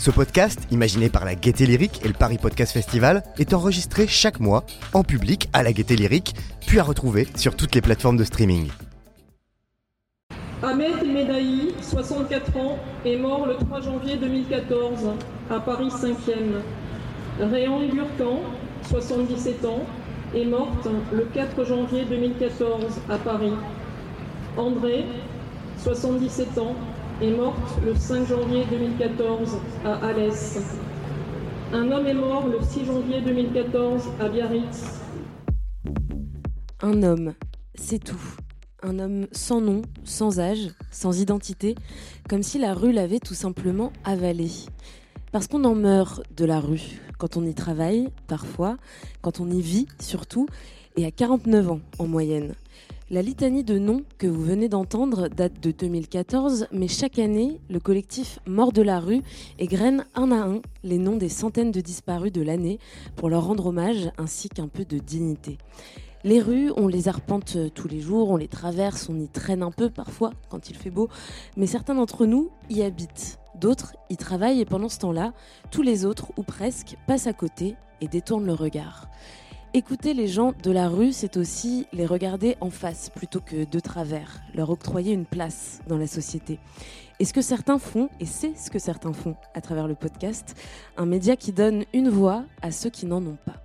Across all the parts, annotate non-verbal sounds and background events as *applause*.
Ce podcast, imaginé par la Gaieté Lyrique et le Paris Podcast Festival, est enregistré chaque mois en public à la Gaieté Lyrique, puis à retrouver sur toutes les plateformes de streaming. Ahmed Medaï, 64 ans, est mort le 3 janvier 2014 à Paris 5e. Réan Gurkan, 77 ans, est morte le 4 janvier 2014 à Paris. André, 77 ans, est morte le 5 janvier 2014 à Alès. Un homme est mort le 6 janvier 2014 à Biarritz. Un homme, c'est tout. Un homme sans nom, sans âge, sans identité, comme si la rue l'avait tout simplement avalé. Parce qu'on en meurt de la rue, quand on y travaille, parfois, quand on y vit surtout, et à 49 ans en moyenne. La litanie de noms que vous venez d'entendre date de 2014, mais chaque année, le collectif Mort de la rue égrène un à un les noms des centaines de disparus de l'année pour leur rendre hommage ainsi qu'un peu de dignité. Les rues, on les arpente tous les jours, on les traverse, on y traîne un peu parfois quand il fait beau, mais certains d'entre nous y habitent. D'autres y travaillent et pendant ce temps-là, tous les autres, ou presque, passent à côté et détournent le regard. Écouter les gens de la rue, c'est aussi les regarder en face plutôt que de travers, leur octroyer une place dans la société. Et ce que certains font, et c'est ce que certains font à travers le podcast, un média qui donne une voix à ceux qui n'en ont pas.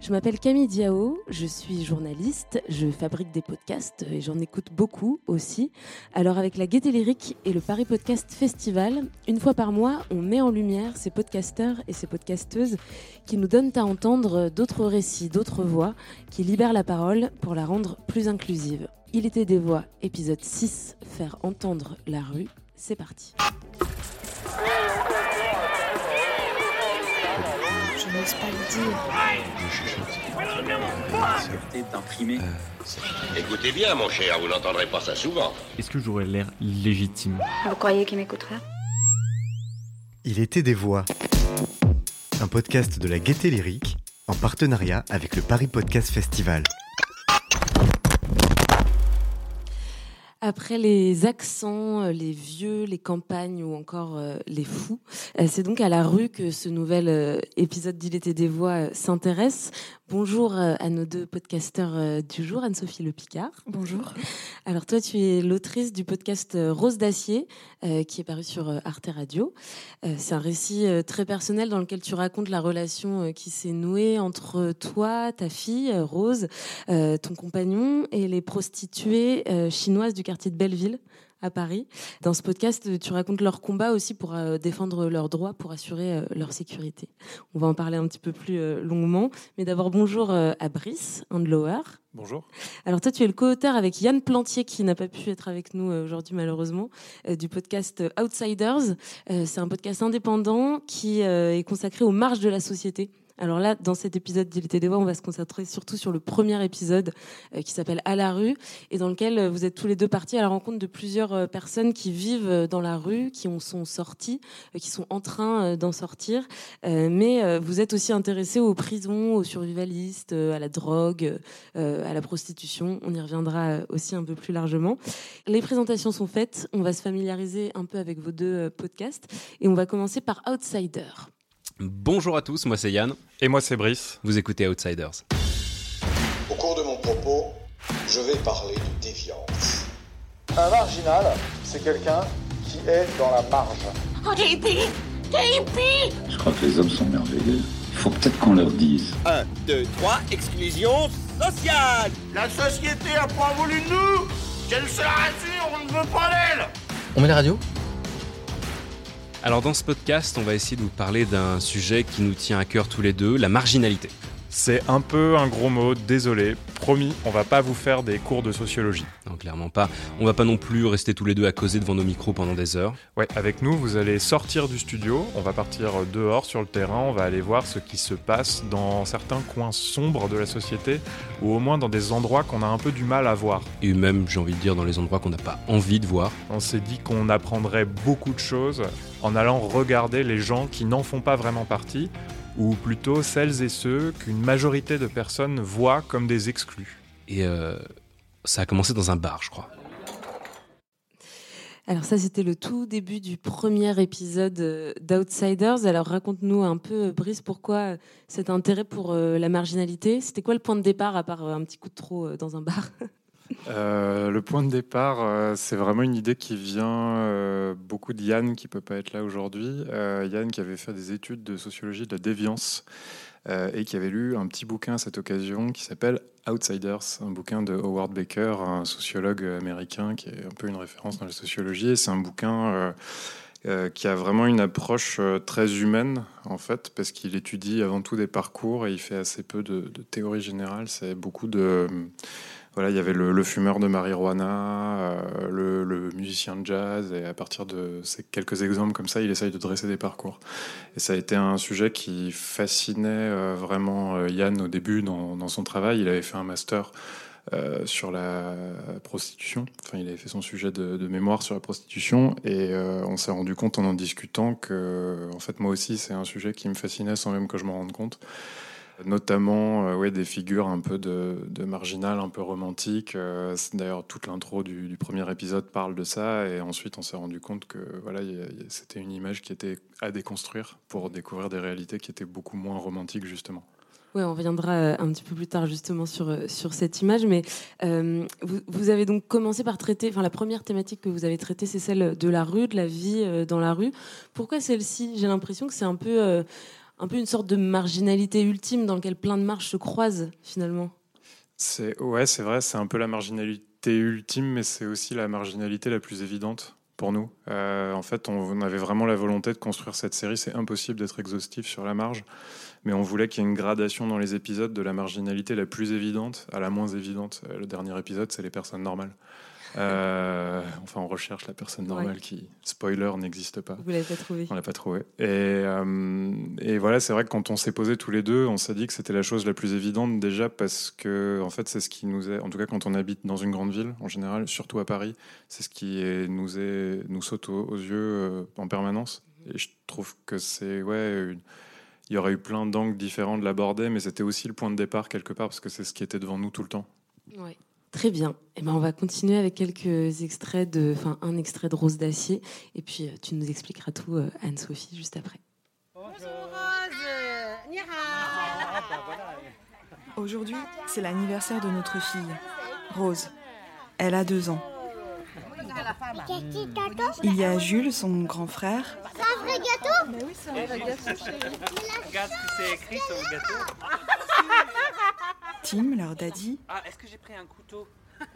Je m'appelle Camille Diao, je suis journaliste, je fabrique des podcasts et j'en écoute beaucoup aussi. Alors avec la Gaieté Lyrique et le Paris Podcast Festival, une fois par mois, on met en lumière ces podcasteurs et ces podcasteuses qui nous donnent à entendre d'autres récits, d'autres voix, qui libèrent la parole pour la rendre plus inclusive. Il était des voix, épisode 6, faire entendre la rue. C'est parti. Je n'ose pas le dire. Écoutez bien, mon cher, vous n'entendrez pas ça souvent. Est-ce que j'aurais l'air légitime? Vous croyez qu'il m'écoutera? Il était des voix. Un podcast de la Gaieté Lyrique en partenariat avec le Paris Podcast Festival. Après les accents, euh, les vieux, les campagnes ou encore euh, les fous, euh, c'est donc à la rue que ce nouvel épisode d'Il était des voix s'intéresse. Bonjour euh, à nos deux podcasteurs euh, du jour, Anne-Sophie Le Picard. Bonjour. Alors toi, tu es l'autrice du podcast euh, Rose d'acier, euh, qui est paru sur Arte Radio. Euh, c'est un récit très personnel dans lequel tu racontes la relation qui s'est nouée entre toi, ta fille Rose, euh, ton compagnon et les prostituées chinoises du quartier de Belleville à Paris. Dans ce podcast, tu racontes leur combat aussi pour euh, défendre leurs droits, pour assurer euh, leur sécurité. On va en parler un petit peu plus euh, longuement. Mais d'abord, bonjour à Brice, un de Lower. Bonjour. Alors toi, tu es le co-auteur avec Yann Plantier, qui n'a pas pu être avec nous aujourd'hui malheureusement, du podcast Outsiders. C'est un podcast indépendant qui est consacré aux marges de la société. Alors là, dans cet épisode d'Il était des voix, on va se concentrer surtout sur le premier épisode euh, qui s'appelle À la rue et dans lequel euh, vous êtes tous les deux partis à la rencontre de plusieurs euh, personnes qui vivent dans la rue, qui en sont sorties, qui sont en train d'en sortir. Mais vous êtes aussi intéressés aux prisons, aux survivalistes, à la drogue, à la prostitution. On y reviendra aussi un peu plus largement. Les présentations sont faites. On va se familiariser un peu avec vos deux podcasts et on va commencer par Outsider. Bonjour à tous, moi c'est Yann. Et moi c'est Brice. Vous écoutez Outsiders. Au cours de mon propos, je vais parler de déviance. Un marginal, c'est quelqu'un qui est dans la marge. Je crois que les hommes sont merveilleux. Il faut peut-être qu'on leur dise. 1, 2, 3, exclusion sociale La société a pas voulu de nous Qu'elle se la rassure, on ne veut pas d'elle On met la radio? Alors dans ce podcast, on va essayer de vous parler d'un sujet qui nous tient à cœur tous les deux, la marginalité. C'est un peu un gros mot, désolé. Promis, on va pas vous faire des cours de sociologie. Non, clairement pas. On va pas non plus rester tous les deux à causer devant nos micros pendant des heures. Ouais, avec nous, vous allez sortir du studio, on va partir dehors sur le terrain, on va aller voir ce qui se passe dans certains coins sombres de la société, ou au moins dans des endroits qu'on a un peu du mal à voir. Et même, j'ai envie de dire, dans les endroits qu'on n'a pas envie de voir. On s'est dit qu'on apprendrait beaucoup de choses en allant regarder les gens qui n'en font pas vraiment partie, ou plutôt celles et ceux qu'une majorité de personnes voient comme des exclus. Et euh, ça a commencé dans un bar, je crois. Alors ça, c'était le tout début du premier épisode euh, d'Outsiders. Alors raconte-nous un peu, euh, Brice, pourquoi cet intérêt pour la marginalité C'était quoi le point de départ, à part un petit coup de trop dans un bar? *laughs* Euh, le point de départ, euh, c'est vraiment une idée qui vient euh, beaucoup de Yann, qui peut pas être là aujourd'hui. Yann qui avait fait des études de sociologie de la déviance et qui avait lu un petit bouquin à cette occasion qui s'appelle Outsiders, un bouquin de Howard Baker, un sociologue américain qui est un peu une référence dans la sociologie. Et c'est un bouquin qui a vraiment une approche très humaine, en fait, parce qu'il étudie avant tout des parcours et il fait assez peu de, de théorie générale. C'est beaucoup de voilà, il y avait le, fumeur de marijuana, euh, le, musicien de jazz, et à partir de ces quelques exemples comme ça, il essaye de dresser des parcours. Et ça a été un sujet qui fascinait euh, vraiment euh, Yann au début dans, son travail. Il avait fait un master sur la prostitution. Enfin, il avait fait son sujet de, de mémoire sur la prostitution, et on s'est rendu compte en en discutant que, en fait, moi aussi, c'est un sujet qui me fascinait sans même que je m'en rende compte notamment euh, ouais, des figures un peu de, de marginal, un peu romantiques. Euh, d'ailleurs, toute l'intro du, premier épisode parle de ça, et ensuite on s'est rendu compte que voilà, c'était une image qui était à déconstruire pour découvrir des réalités qui étaient beaucoup moins romantiques justement. Oui, on reviendra euh, un petit peu plus tard justement sur, sur cette image, mais vous, vous, avez donc commencé par traiter, enfin la première thématique que vous avez traitée, c'est celle de la rue, de la vie dans la rue. Pourquoi celle-ci? J'ai l'impression que c'est un peu un peu une sorte de marginalité ultime dans laquelle plein de marches se croisent finalement. C'est ouais, c'est vrai, c'est un peu la marginalité ultime, mais c'est aussi la marginalité la plus évidente pour nous. Euh, en fait, on avait vraiment la volonté de construire cette série. C'est impossible d'être exhaustif sur la marge, mais on voulait qu'il y ait une gradation dans les épisodes de la marginalité la plus évidente à la moins évidente. Euh, le dernier épisode, c'est les personnes normales. Euh, enfin, on recherche la personne normale qui, spoiler, n'existe pas. Vous l'avez pas trouvé. On l'a pas trouvé. Et, euh, et voilà, c'est vrai que quand on s'est posé tous les deux, on s'est dit que c'était la chose la plus évidente déjà parce que, en fait, c'est ce qui nous est, en tout cas quand on habite dans une grande ville en général, surtout à Paris, c'est ce qui est, nous est, nous saute aux, yeux euh, en permanence. Et je trouve que c'est, ouais, il y aurait eu plein d'angles différents de l'aborder, mais c'était aussi le point de départ quelque part parce que c'est ce qui était devant nous tout le temps. Ouais. Très bien. Eh ben, on va continuer avec quelques extraits de, enfin, un extrait de Rose d'acier, et puis euh, tu nous expliqueras tout, euh, Anne-Sophie, juste après. Aujourd'hui, c'est l'anniversaire de notre fille, Rose. Elle a deux ans. Il y a Jules, son grand frère. C'est un vrai gâteau? Mais oui, c'est un vrai gâteau. Regarde ce que c'est écrit sur le gâteau. Tim, leur daddy. Ah, est-ce que j'ai pris un couteau? *laughs*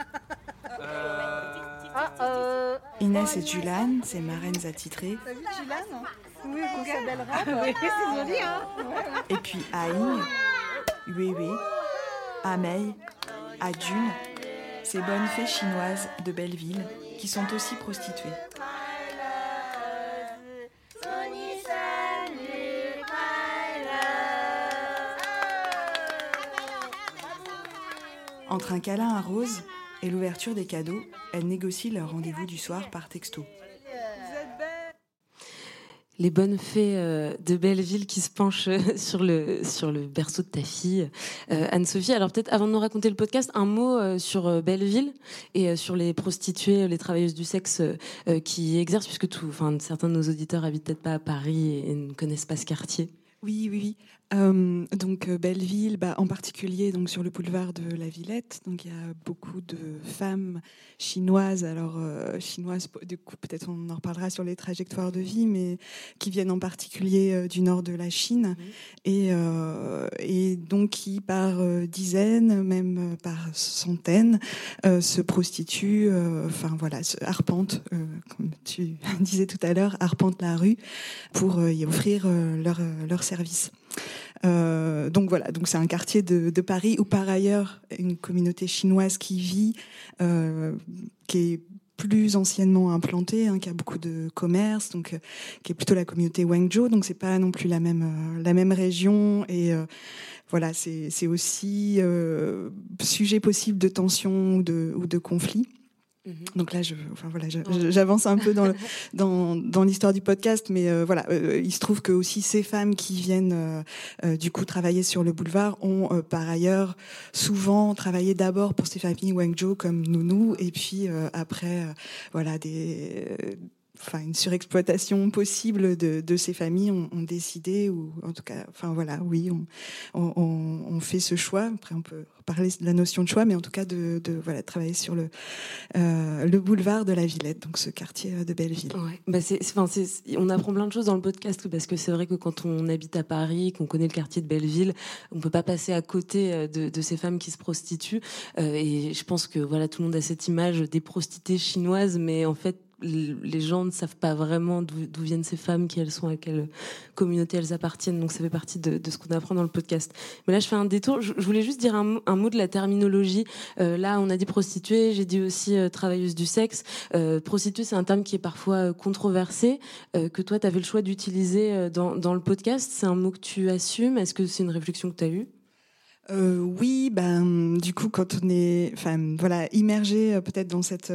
Euh... Inès et Julan, ses marraines attitrées. T'as vu Julan Oui, on sa belle robe. oui, c'est joli, hein? Et puis Aïng, Uewe, Amei, Adjun, ces bonnes fées chinoises de Belleville qui sont aussi prostituées. Entre un câlin à Rose et l'ouverture des cadeaux, elles négocient leur rendez-vous du soir par texto. Les bonnes fées euh, de Belleville qui se penchent *laughs* sur le, sur le berceau de ta fille, euh, Anne-Sophie. Alors peut-être avant de nous raconter le podcast, un mot euh, sur Belleville et sur les prostituées, les travailleuses du sexe qui exercent, puisque tout, enfin, certains de nos auditeurs habitent peut-être pas à Paris et ne connaissent pas ce quartier. Oui, oui, oui. Euh, donc euh, Belleville, bah, en particulier donc sur le boulevard de la Villette, donc il y a beaucoup de femmes chinoises. Alors euh, chinoises, du coup peut-être on en reparlera sur les trajectoires de vie, mais qui viennent en particulier du nord de la Chine et, et donc qui par dizaines, même par centaines, se prostituent. Enfin voilà, arpentent, comme tu *laughs* disais tout à l'heure, arpentent la rue pour y offrir leur leur service. Euh, donc voilà, donc c'est un quartier de, Paris où par ailleurs une communauté chinoise qui vit, euh, qui est plus anciennement implantée, hein, qui a beaucoup de commerce, donc qui est plutôt la communauté Wangzhou, donc c'est pas non plus la même la même région et voilà, c'est aussi euh, sujet possible de tension ou de, ou de conflit. Mhm. Donc là, je, enfin voilà, j'avance un peu dans, *laughs* dans, dans l'histoire du podcast, mais euh, voilà, euh, il se trouve que aussi ces femmes qui viennent du coup travailler sur le boulevard ont par ailleurs souvent travaillé d'abord pour ces familles Wangzhou comme Nounou, et puis après, voilà, des enfin une surexploitation possible de, ces familles ont, décidé ou en tout cas enfin voilà oui on, fait ce choix. Après on peut parler de la notion de choix mais en tout cas de, voilà travailler sur le euh, le boulevard de la Villette donc ce quartier de Belleville. Ouais. bah c'est, enfin on apprend plein de choses dans le podcast parce que c'est vrai que quand on habite à Paris qu'on connaît le quartier de Belleville on peut pas passer à côté euh, de, de ces femmes qui se prostituent. Euh, et je pense que voilà tout le monde a cette image des prostituées chinoises mais en fait les gens ne savent pas vraiment d'où viennent ces femmes, qui elles sont, à quelle communauté elles appartiennent. Donc ça fait partie de, ce qu'on apprend dans le podcast. Mais là, je fais un détour. Je, voulais juste dire un, mot de la terminologie. Euh, là, on a dit prostituée, j'ai dit aussi euh, travailleuse du sexe. Euh, prostituée, c'est un terme qui est parfois controversé, que toi, tu avais le choix d'utiliser dans, le podcast. C'est un mot que tu assumes? Est-ce que c'est une réflexion que tu as eue oui, ben du coup, quand on est, enfin voilà, immergé peut-être dans cette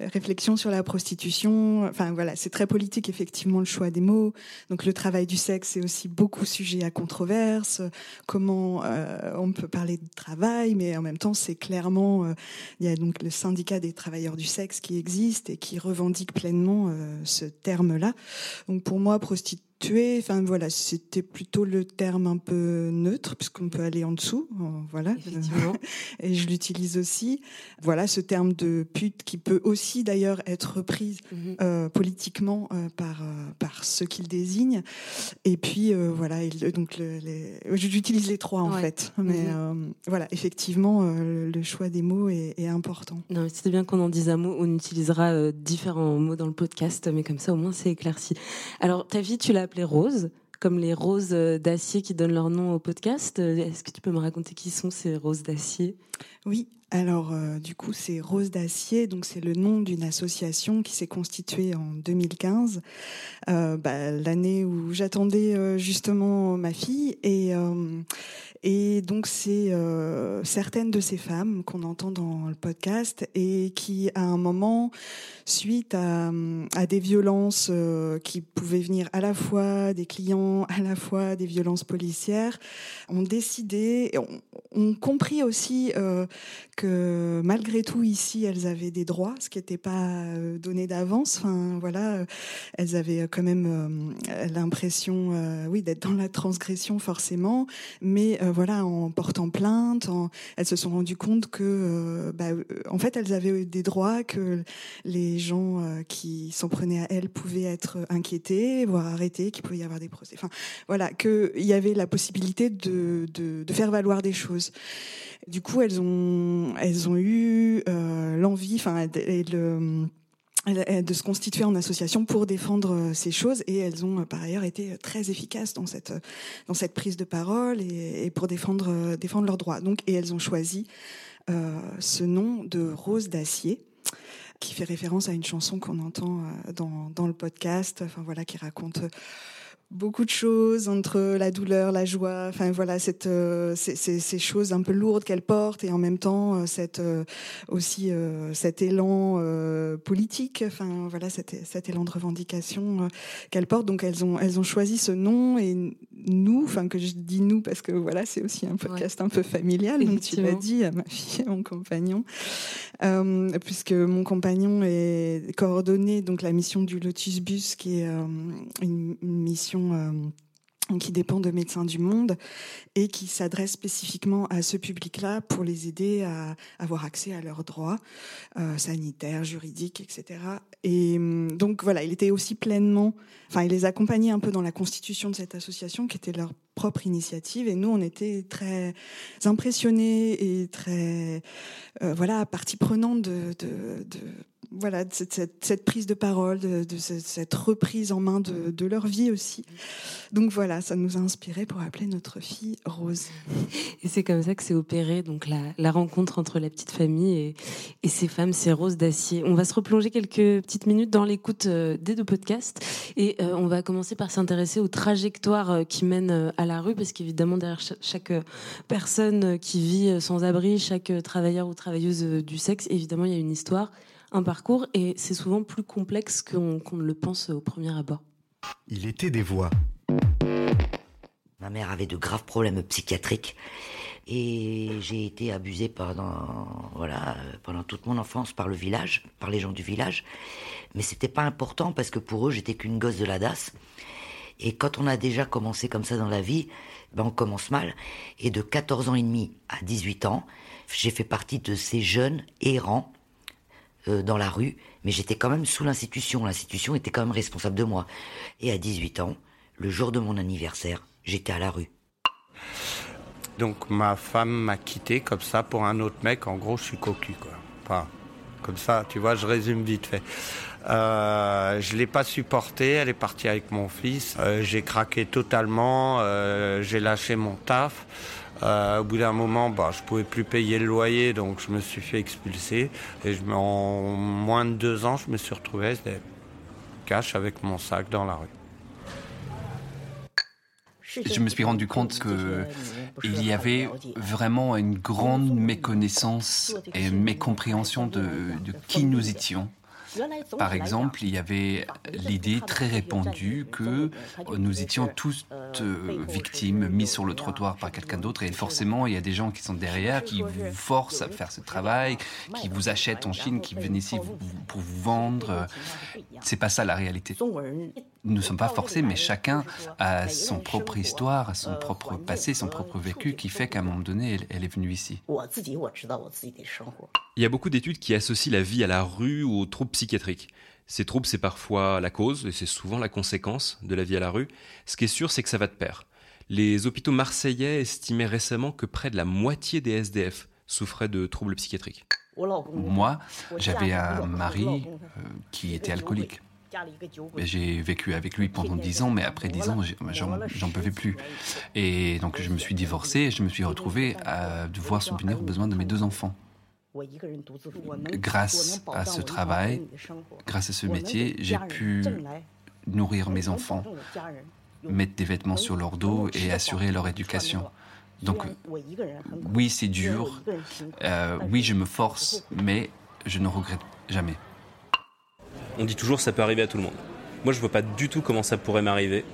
réflexion sur la prostitution, enfin voilà, c'est très politique effectivement le choix des mots. Donc le travail du sexe est aussi beaucoup sujet à controverse. Comment on peut parler de travail, mais en même temps, c'est clairement, il y a donc le syndicat des travailleurs du sexe qui existe et qui revendique pleinement ce terme-là. Donc pour moi, prostitution tuer. Enfin voilà, c'était plutôt le terme un peu neutre puisqu'on peut aller en dessous. Euh, voilà. *laughs* Et je l'utilise aussi. Voilà, ce terme de pute qui peut aussi d'ailleurs être repris mhm. euh, politiquement euh, par par ceux qu'il désigne. Et puis voilà, donc les... j'utilise les trois en fait. Mais mhm. voilà, effectivement, le choix des mots est, est important. C'était bien qu'on en dise un mot. On utilisera différents mots dans le podcast, mais comme ça au moins c'est éclairci. Alors ta vie, tu l'as appelée Rose, comme les roses d'acier qui donnent leur nom au podcast. Est-ce que tu peux me raconter qui sont ces roses d'acier? Oui, alors euh, du coup c'est Rose d'acier, donc c'est le nom d'une association qui s'est constituée en 2015, euh, bah, l'année où j'attendais euh, justement ma fille. Et donc c'est certaines de ces femmes qu'on entend dans le podcast et qui à un moment, suite à, des violences qui pouvaient venir à la fois des clients, à la fois des violences policières, ont décidé, ont, ont compris aussi que malgré tout ici elles avaient des droits, ce qui n'était pas euh, donné d'avance. Enfin voilà, elles avaient quand même l'impression, oui, d'être dans la transgression forcément, mais euh, voilà, en portant plainte, elles se sont rendues compte que, euh, bah, euh, en fait, elles avaient des droits, que les gens qui s'en prenaient à elles pouvaient être inquiétés, voire arrêtés, qu'il pouvait y avoir des procès. Enfin, voilà, qu'il y avait la possibilité de, de, faire valoir des choses. Du coup, elles ont, elles ont eu l'envie, enfin, de se constituer en association pour défendre euh, ces choses et elles ont euh, par ailleurs été très efficaces dans cette prise de parole et, pour défendre euh, défendre leurs droits. Donc et elles ont choisi ce nom de Rose d'acier qui fait référence à une chanson qu'on entend dans, dans le podcast, enfin voilà, qui raconte beaucoup de choses entre la douleur, la joie, enfin voilà cette euh, ces, ces, choses un peu lourdes qu'elle porte et en même temps euh, cette euh, aussi cet élan politique, enfin voilà cet, cet élan de revendication qu'elle porte. Donc elles ont elles ont choisi ce nom et nous, enfin que je dis nous parce que voilà c'est aussi un podcast un peu familial. Donc tu l'as dit à ma fille, à mon compagnon, puisque mon compagnon est coordonné donc la mission du Lotus Bus qui est une mission euh, qui dépend de Médecins du Monde et qui s'adresse spécifiquement à ce public-là pour les aider à avoir accès à leurs droits euh, sanitaires, juridiques, etc. Et hum, donc voilà, il était aussi pleinement, enfin, il les accompagnait un peu dans la constitution de cette association qui était leur propre initiative et nous on était très impressionnés et très euh, voilà partie prenante de voilà, cette, prise de parole, de, cette reprise en main de, leur vie aussi. Donc voilà, ça nous a inspiré pour appeler notre fille Rose. Et c'est comme ça que s'est opérée donc la, rencontre entre la petite famille et, ces femmes, ces roses d'acier. On va se replonger quelques petites minutes dans l'écoute euh, des deux podcasts et euh, on va commencer par s'intéresser aux trajectoires euh, qui mènent à la rue parce qu'évidemment derrière chaque, personne qui vit sans abri, chaque travailleur ou travailleuse du sexe, évidemment il y a une histoire un parcours et c'est souvent plus complexe qu'on qu ne le pense au premier abord. Il était des voix. Ma mère avait de graves problèmes psychiatriques et j'ai été abusée pendant voilà pendant toute mon enfance par le village, par les gens du village. Mais c'était pas important parce que pour eux j'étais qu'une gosse de la DAS. Et quand on a déjà commencé comme ça dans la vie, ben on commence mal. Et de 14 ans et demi à 18 ans, j'ai fait partie de ces jeunes errants euh, dans la rue, mais j'étais quand même sous l'institution. L'institution était quand même responsable de moi. Et à 18 ans, le jour de mon anniversaire, j'étais à la rue. Donc ma femme m'a quitté comme ça pour un autre mec. En gros, je suis cocu, quoi. Enfin, comme ça, tu vois, je résume vite fait. Euh, je l'ai pas supporté. Elle est partie avec mon fils. Euh, j'ai craqué totalement. Euh, j'ai lâché mon taf. Euh, au bout d'un moment, bah, je pouvais plus payer le loyer, donc je me suis fait expulser. Et je, en moins de deux ans, je me suis retrouvé cash avec mon sac dans la rue. Je me suis rendu compte que il y avait vraiment une grande méconnaissance et mécompréhension de qui nous étions. Par exemple, il y avait l'idée très répandue que nous étions tous euh, victimes, mis sur le trottoir par quelqu'un d'autre, et forcément, il y a des gens qui sont derrière, qui vous forcent à faire ce travail, qui vous achètent en Chine, qui viennent ici pour vous vendre. C'est pas ça la réalité. Nous ne sommes pas forcés, mais chacun a son propre histoire, son propre passé, son propre vécu, qui fait qu'à un moment donné, elle, est venue ici. Il y a beaucoup d'études qui associent la vie à la rue ou aux troubles psychiatriques. Ces troubles, c'est parfois la cause et c'est souvent la conséquence de la vie à la rue. Ce qui est sûr, c'est que ça va de pair. Les hôpitaux marseillais estimaient récemment que près de la moitié des SDF souffraient de troubles psychiatriques. Moi, j'avais un mari euh, qui était alcoolique. J'ai vécu avec lui pendant dix ans, mais après dix ans, j'en pouvais plus. Et donc, je me suis divorcé et je me suis retrouvé à devoir subvenir aux besoins de mes deux enfants. Grâce à ce travail, grâce à ce métier, j'ai pu nourrir mes enfants, mettre des vêtements sur leur dos et assurer leur éducation. Donc, oui, c'est dur. Euh, oui, je me force, mais je ne regrette jamais. On dit toujours ça peut arriver à tout le monde. Moi, je vois pas du tout comment ça pourrait m'arriver.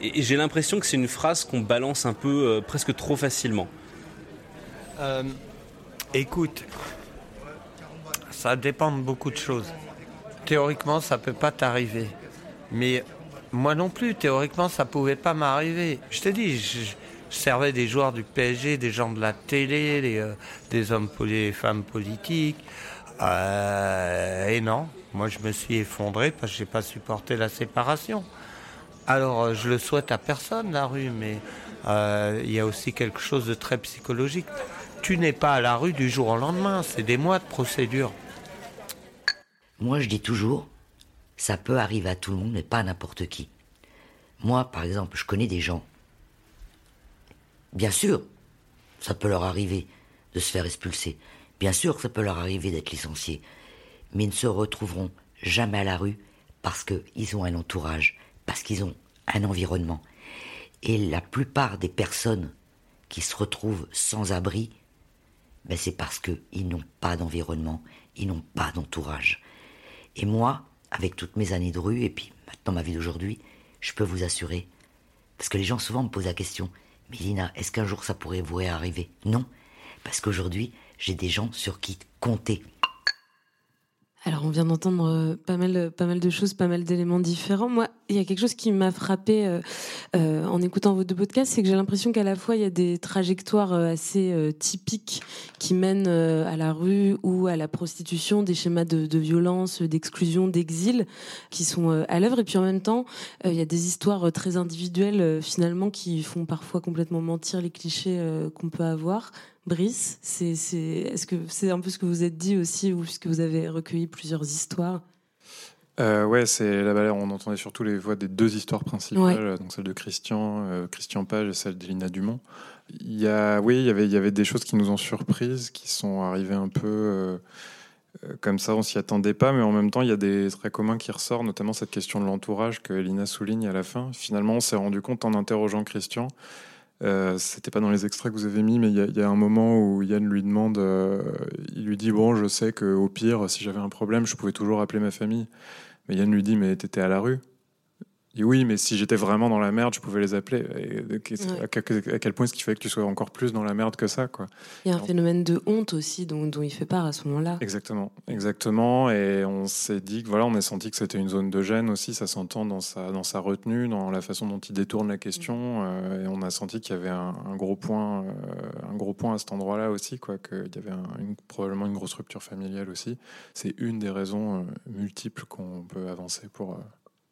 Et, j'ai l'impression que c'est une phrase qu'on balance un peu euh, presque trop facilement. Euh, écoute, ça dépend de beaucoup de choses. Théoriquement, ça peut pas t'arriver. Mais moi non plus, théoriquement, ça pouvait pas m'arriver. Je te dis, je, je, servais des joueurs du PSG, des gens de la télé, des, euh, des hommes, des femmes politiques. Euh, et non, moi je me suis effondré parce que j'ai pas supporté la séparation. Alors euh, je le souhaite à personne la rue, mais il y a aussi quelque chose de très psychologique. Tu n'es pas à la rue du jour au lendemain, c'est des mois de procédure. Moi je dis toujours, ça peut arriver à tout le monde, mais pas à n'importe qui. Moi par exemple, je connais des gens. Bien sûr, ça peut leur arriver de se faire expulser. Bien sûr, ça peut leur arriver d'être licenciés, mais ils ne se retrouveront jamais à la rue parce qu'ils ont un entourage, parce qu'ils ont un environnement. Et la plupart des personnes qui se retrouvent sans abri, ben c'est parce qu'ils n'ont pas d'environnement, ils n'ont pas d'entourage. Et moi, avec toutes mes années de rue, et puis maintenant ma vie d'aujourd'hui, je peux vous assurer, parce que les gens souvent me posent la question, mais Lina, est-ce qu'un jour ça pourrait vous arriver Non, parce qu'aujourd'hui, j'ai des gens sur qui compter. Alors, on vient d'entendre euh, pas mal, pas mal de choses, pas mal d'éléments différents. Moi, il y a quelque chose qui m'a frappé euh, euh, en écoutant vos deux podcasts, c'est que j'ai l'impression qu'à la fois il y a des trajectoires euh, assez euh, typiques qui mènent euh, à la rue ou à la prostitution, des schémas de, de violence, d'exclusion, d'exil qui sont à l'œuvre, et puis en même temps, il y a des histoires très individuelles finalement qui font parfois complètement mentir les clichés qu'on peut avoir. Brice, c'est, est-ce que c'est un peu ce que vous êtes dit aussi, ou puisque vous avez recueilli plusieurs histoires? Euh, ouais, c'est là-bas, on entendait surtout les voix des deux histoires principales, donc celle de Christian, euh, Christian Page et celle d'Elina Dumont. Il y a, oui, il y avait, il y avait des choses qui nous ont surprises, qui sont arrivées un peu euh, comme ça, on s'y attendait pas, mais en même temps, il y a des traits communs qui ressortent, notamment cette question de l'entourage que Elina souligne à la fin. Finalement, on s'est rendu compte en interrogeant Christian. Euh, c'était pas dans les extraits que vous avez mis, mais il y, a un moment où Yann lui demande, il lui dit bon, je sais que au pire, si j'avais un problème, je pouvais toujours appeler ma famille. Mais Yann lui dit, mais t'étais à la rue oui, mais si j'étais vraiment dans la merde, je pouvais les appeler. à, quel point est-ce qu'il fallait que tu sois encore plus dans la merde que ça quoi Il y a un phénomène de honte aussi dont, dont il fait part à ce moment-là. Exactement, exactement. Et on s'est dit que voilà, on a senti que c'était une zone de gêne aussi. Ça s'entend dans sa, dans sa retenue, dans la façon dont il détourne la question. Euh, et on a senti qu'il y avait un, gros point, euh, un gros point à cet endroit-là aussi, quoi. Qu'il y avait une, probablement une grosse rupture familiale aussi. C'est une des raisons euh, multiples qu'on peut avancer pour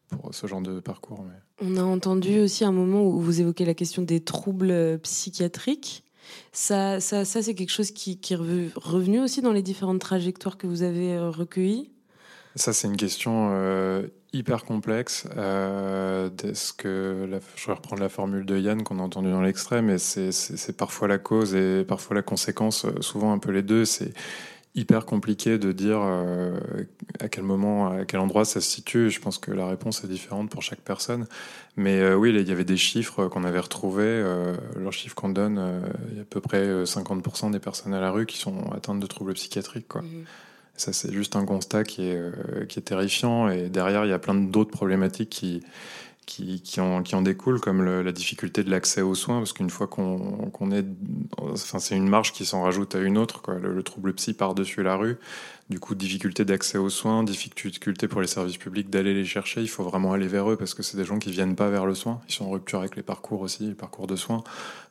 pour ce genre de parcours. On a entendu aussi un moment où vous évoquez la question des troubles euh, psychiatriques. Ça, ça, ça c'est quelque chose qui, qui, est revenu aussi dans les différentes trajectoires que vous avez euh, recueillies? Ça, c'est une question euh, hyper complexe. Euh, que je vais reprendre la formule de Yann qu'on a entendue dans l'extrait, mais c'est parfois la cause et parfois la conséquence, souvent un peu les deux. C'est hyper compliqué de dire euh, à quel moment, à quel endroit ça se situe. Je pense que la réponse est différente pour chaque personne. Mais euh, oui, il y avait des chiffres qu'on avait retrouvés. Euh, leurs chiffres qu'on donne, il y a à peu près 50% des personnes à la rue qui sont atteintes de troubles psychiatriques. Quoi. Mmh. Ça, c'est juste un constat qui est, qui est terrifiant. Et derrière, il y a plein d'autres problématiques qui, qui, qui, en, qui en découlent, comme la difficulté de l'accès aux soins, parce qu'une fois qu'on est... Enfin, c'est une marge qui s'en rajoute à une autre, quoi. Le, trouble psy par-dessus la rue. Du coup, difficulté d'accès aux soins, difficulté pour les services publics d'aller les chercher. Il faut vraiment aller vers eux, parce que c'est des gens qui viennent pas vers le soin. Ils sont en rupture avec les parcours aussi, les parcours de soins.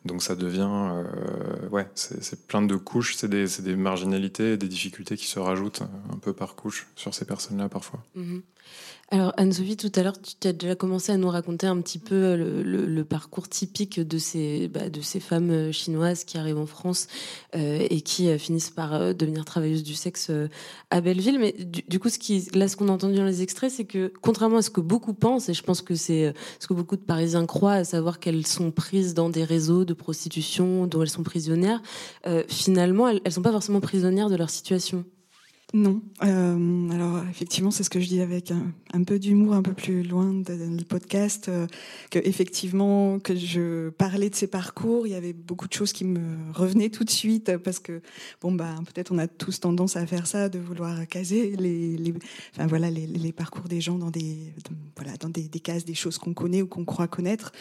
Donc ça devient... Euh, ouais, c'est plein de couches, c'est des, des, marginalités, des difficultés qui se rajoutent un peu par couche sur ces personnes-là, parfois. Mm-hmm. Alors Anne-Sophie, tout à l'heure, tu as déjà commencé à nous raconter un petit peu euh, le, parcours typique de ces, bah, femmes euh, chinoises qui arrivent en France euh, et qui finissent par devenir travailleuses du sexe à Belleville. Mais du, coup, là, ce qu'on a entendu dans les extraits, c'est que contrairement à ce que beaucoup pensent, et je pense que c'est ce que beaucoup de Parisiens croient, à savoir qu'elles sont prises dans des réseaux de prostitution dont elles sont prisonnières, finalement, elles ne sont pas forcément prisonnières de leur situation. Non. Euh, alors effectivement, c'est ce que je dis avec un, peu d'humour un peu plus loin du podcast, euh, que effectivement que je parlais de ces parcours, il y avait beaucoup de choses qui me revenaient tout de suite parce que bon bah peut-être on a tous tendance à faire ça, de vouloir caser les, enfin voilà les, parcours des gens dans des voilà dans des, des, cases, des choses qu'on connaît ou qu'on croit connaître.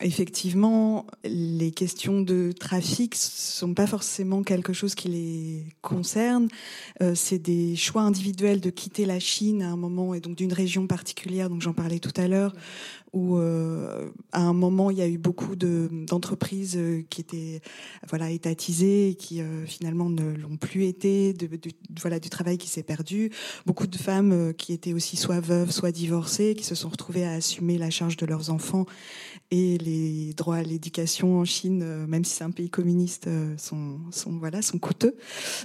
Effectivement, les questions de trafic sont pas forcément quelque chose qui les concerne. Euh, c'est des choix individuels de quitter la Chine à un moment et donc d'une région particulière, donc j'en parlais tout à l'heure, où euh, à un moment il y a eu beaucoup d'entreprises euh, qui étaient voilà étatisées et qui euh, finalement ne l'ont plus été, de, voilà du travail qui s'est perdu, beaucoup de femmes qui étaient aussi soit veuves, soit divorcées, qui se sont retrouvées à assumer la charge de leurs enfants et les droits à l'éducation en Chine, même si c'est un pays communiste, sont, sont voilà sont coûteux.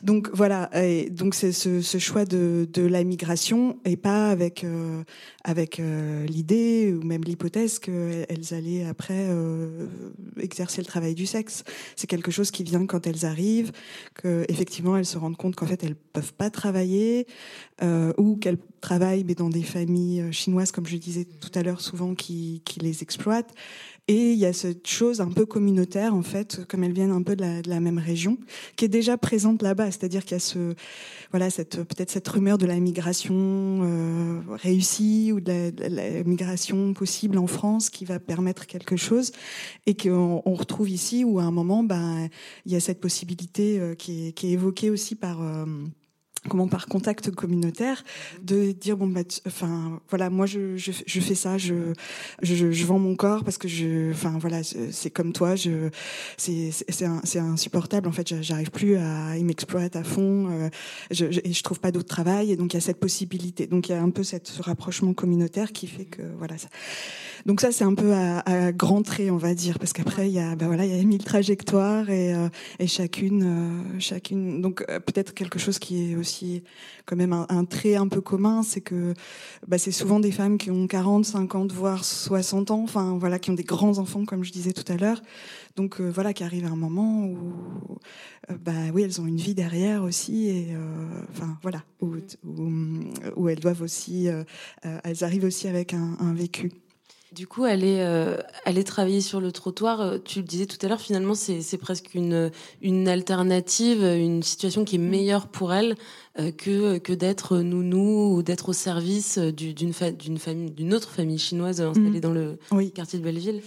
Donc voilà, donc c'est ce, ce, choix de, de la migration et pas avec avec l'idée ou même l'hypothèse hypothèse qu'elles allaient après euh, exercer le travail du sexe. C'est quelque chose qui vient quand elles arrivent, qu'effectivement elles se rendent compte qu'en fait elles peuvent pas travailler euh, ou qu'elles travaillent mais dans des familles euh, chinoises, comme je disais tout à l'heure, souvent qui, qui les exploitent. Et il y a cette chose un peu communautaire, en fait, comme elles viennent un peu de la, de la même région, qui est déjà présente là-bas. C'est-à-dire qu'il y a ce, voilà, cette, peut-être cette rumeur de la migration euh, réussie ou de la, migration possible en France qui va permettre quelque chose et qu'on on retrouve ici où à un moment, ben, il y a cette possibilité euh, qui, est, qui est évoquée aussi par, euh, comment par contact communautaire de dire bon bah enfin voilà moi je, je, je fais ça je, je, je vends mon corps parce que je enfin voilà c'est comme toi je c'est c'est insupportable en fait j'arrive plus à il m'exploite à fond euh, je, je, et je trouve pas d'autre travail et donc il y a cette possibilité donc il y a un peu cette, ce rapprochement communautaire qui fait que voilà ça. donc ça c'est un peu à, à grands traits on va dire parce qu'après il y a bah voilà il y a mille trajectoires et, euh, et chacune euh, chacune donc peut-être quelque chose qui est aussi quand même un, trait un peu commun, c'est que bah, c'est souvent des femmes qui ont 40, 50, voire 60 ans, enfin voilà, qui ont des grands enfants, comme je disais tout à l'heure. Donc euh, voilà, qui arrivent à un moment où, euh, bah oui, elles ont une vie derrière aussi, et euh, enfin voilà, où, elles doivent aussi, elles arrivent aussi avec un vécu. Du coup, aller, euh, aller travailler sur le trottoir, euh, tu le disais tout à l'heure, finalement, c'est presque une, une alternative, une situation qui est meilleure pour elle euh, que, que d'être nounou ou d'être au service d'une famille, d'une autre famille chinoise installée mm. dans le quartier de Belleville.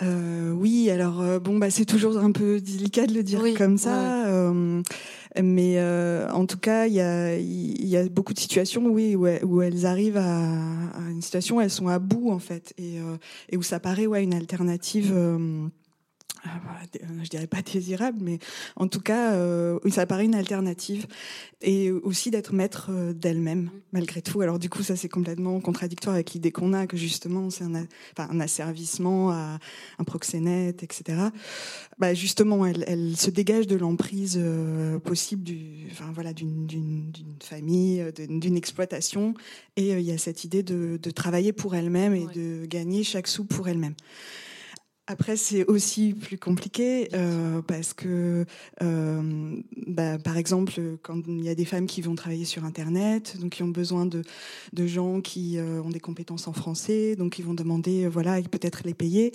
Euh, oui, alors euh, bon, bah c'est toujours un peu délicat de le dire comme ça, euh, mais euh, en tout cas, il y a, beaucoup de situations, où, elles arrivent à, une situation où elles sont à bout en fait, et, et où ça paraît une alternative je dirais pas désirable, mais en tout cas, euh, ça paraît une alternative. Et aussi d'être maître euh, d'elle-même, malgré tout. Alors du coup, ça c'est complètement contradictoire avec l'idée qu'on a que justement c'est un, enfin, un asservissement à un proxénète, etc. Bah, justement, elle, elle se dégage de l'emprise euh, possible du, enfin voilà, d'une famille, d'une exploitation. Et il y a cette idée de, de travailler pour elle-même et de gagner chaque sou pour elle-même. Après, c'est aussi plus compliqué euh, parce que, euh, bah, par exemple, quand il y a des femmes qui vont travailler sur Internet, donc qui ont besoin de, de gens qui euh, ont des compétences en français, donc ils vont demander, voilà, peut-être les payer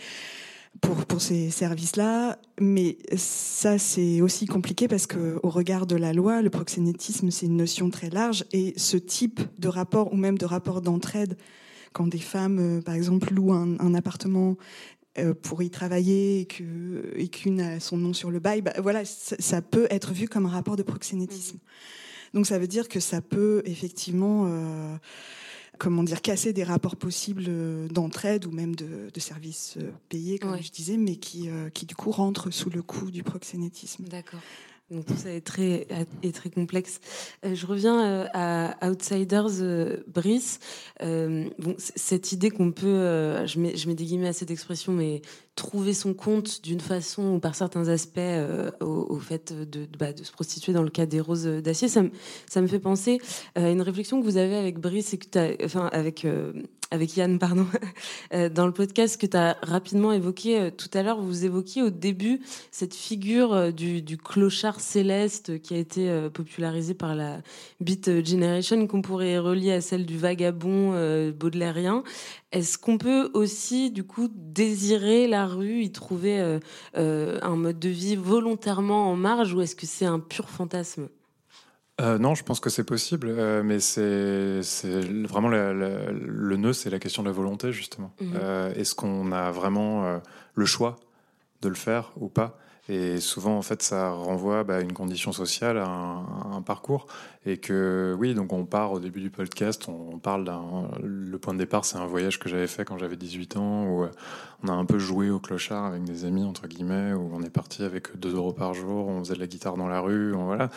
pour, pour ces services-là. Mais ça, c'est aussi compliqué parce que, au regard de la loi, le proxénétisme, c'est une notion très large et ce type de rapport ou même de rapport d'entraide quand des femmes, par exemple, louent un, appartement pour y travailler et qu'une a son nom sur le bail, bah, voilà, ça, peut être vu comme un rapport de proxénétisme. Donc ça veut dire que ça peut effectivement, euh, comment dire, casser des rapports possibles d'entraide ou même de, services euh, payés, comme je disais, mais qui, qui du coup rentrent sous le coup du proxénétisme. D'accord. Donc tout ça est très, est très complexe. Euh, je reviens euh, à Outsiders, euh, Brice. bon, cette idée qu'on peut, je, mets, je mets des guillemets à cette expression, mais trouver son compte d'une façon ou par certains aspects au, fait de, bah, de, se prostituer dans le cas des roses d'acier, ça, ça, me fait penser à une réflexion que vous avez avec Brice et que enfin avec avec Yann, pardon, *laughs* euh, dans le podcast que tu as rapidement évoqué euh, tout à l'heure, vous évoquiez au début cette figure euh, du, clochard céleste qui a été popularisée par la Beat Generation, qu'on pourrait relier à celle du vagabond baudelairien. Est-ce qu'on peut aussi, du coup, désirer la rue, y trouver un mode de vie volontairement en marge, ou est-ce que c'est un pur fantasme? Euh, non, je pense que c'est possible, euh, mais c'est vraiment le nœud, c'est la question de la volonté, justement. Mhm. Euh, est-ce qu'on a vraiment le choix de le faire ou pas? Et souvent, en fait, ça renvoie bah, à une condition sociale, à un, parcours. Et que, oui, donc on part au début du podcast, on parle d'un. Le point de départ, c'est un voyage que j'avais fait quand j'avais 18 ans, où on a un peu joué au clochard avec des amis, entre guillemets, où on est parti avec 2 euros par jour, on faisait de la guitare dans la rue, voilà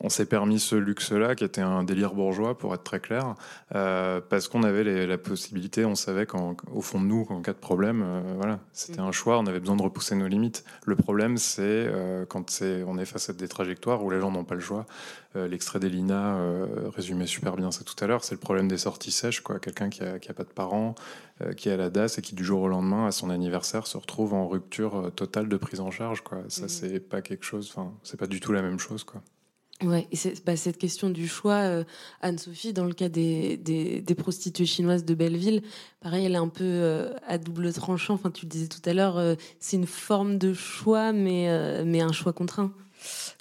on s'est permis ce luxe-là, qui était un délire bourgeois, pour être très clair, euh, parce qu'on avait la possibilité, on savait qu'au fond de nous, qu'en cas de problème, euh, voilà, c'était un choix, on avait besoin de repousser nos limites. Le problème, c'est euh, quand c'est, on est face à des trajectoires où les gens n'ont pas le choix. L'extrait d'Elina résumait super bien ça tout à l'heure, c'est le problème des sorties sèches, quoi. Quelqu'un qui a, pas de parents, qui est à la DAS et qui du jour au lendemain, à son anniversaire, se retrouve en rupture totale de prise en charge, quoi. Ça, mmh. c'est pas quelque chose, enfin, c'est pas du tout la même chose, quoi. Ouais, et bah, cette question du choix, euh, Anne-Sophie, dans le cas des, des, des, prostituées chinoises de Belleville, pareil, elle est un peu euh, à double tranchant. Enfin, tu le disais tout à l'heure, euh, c'est une forme de choix, mais, mais un choix contraint.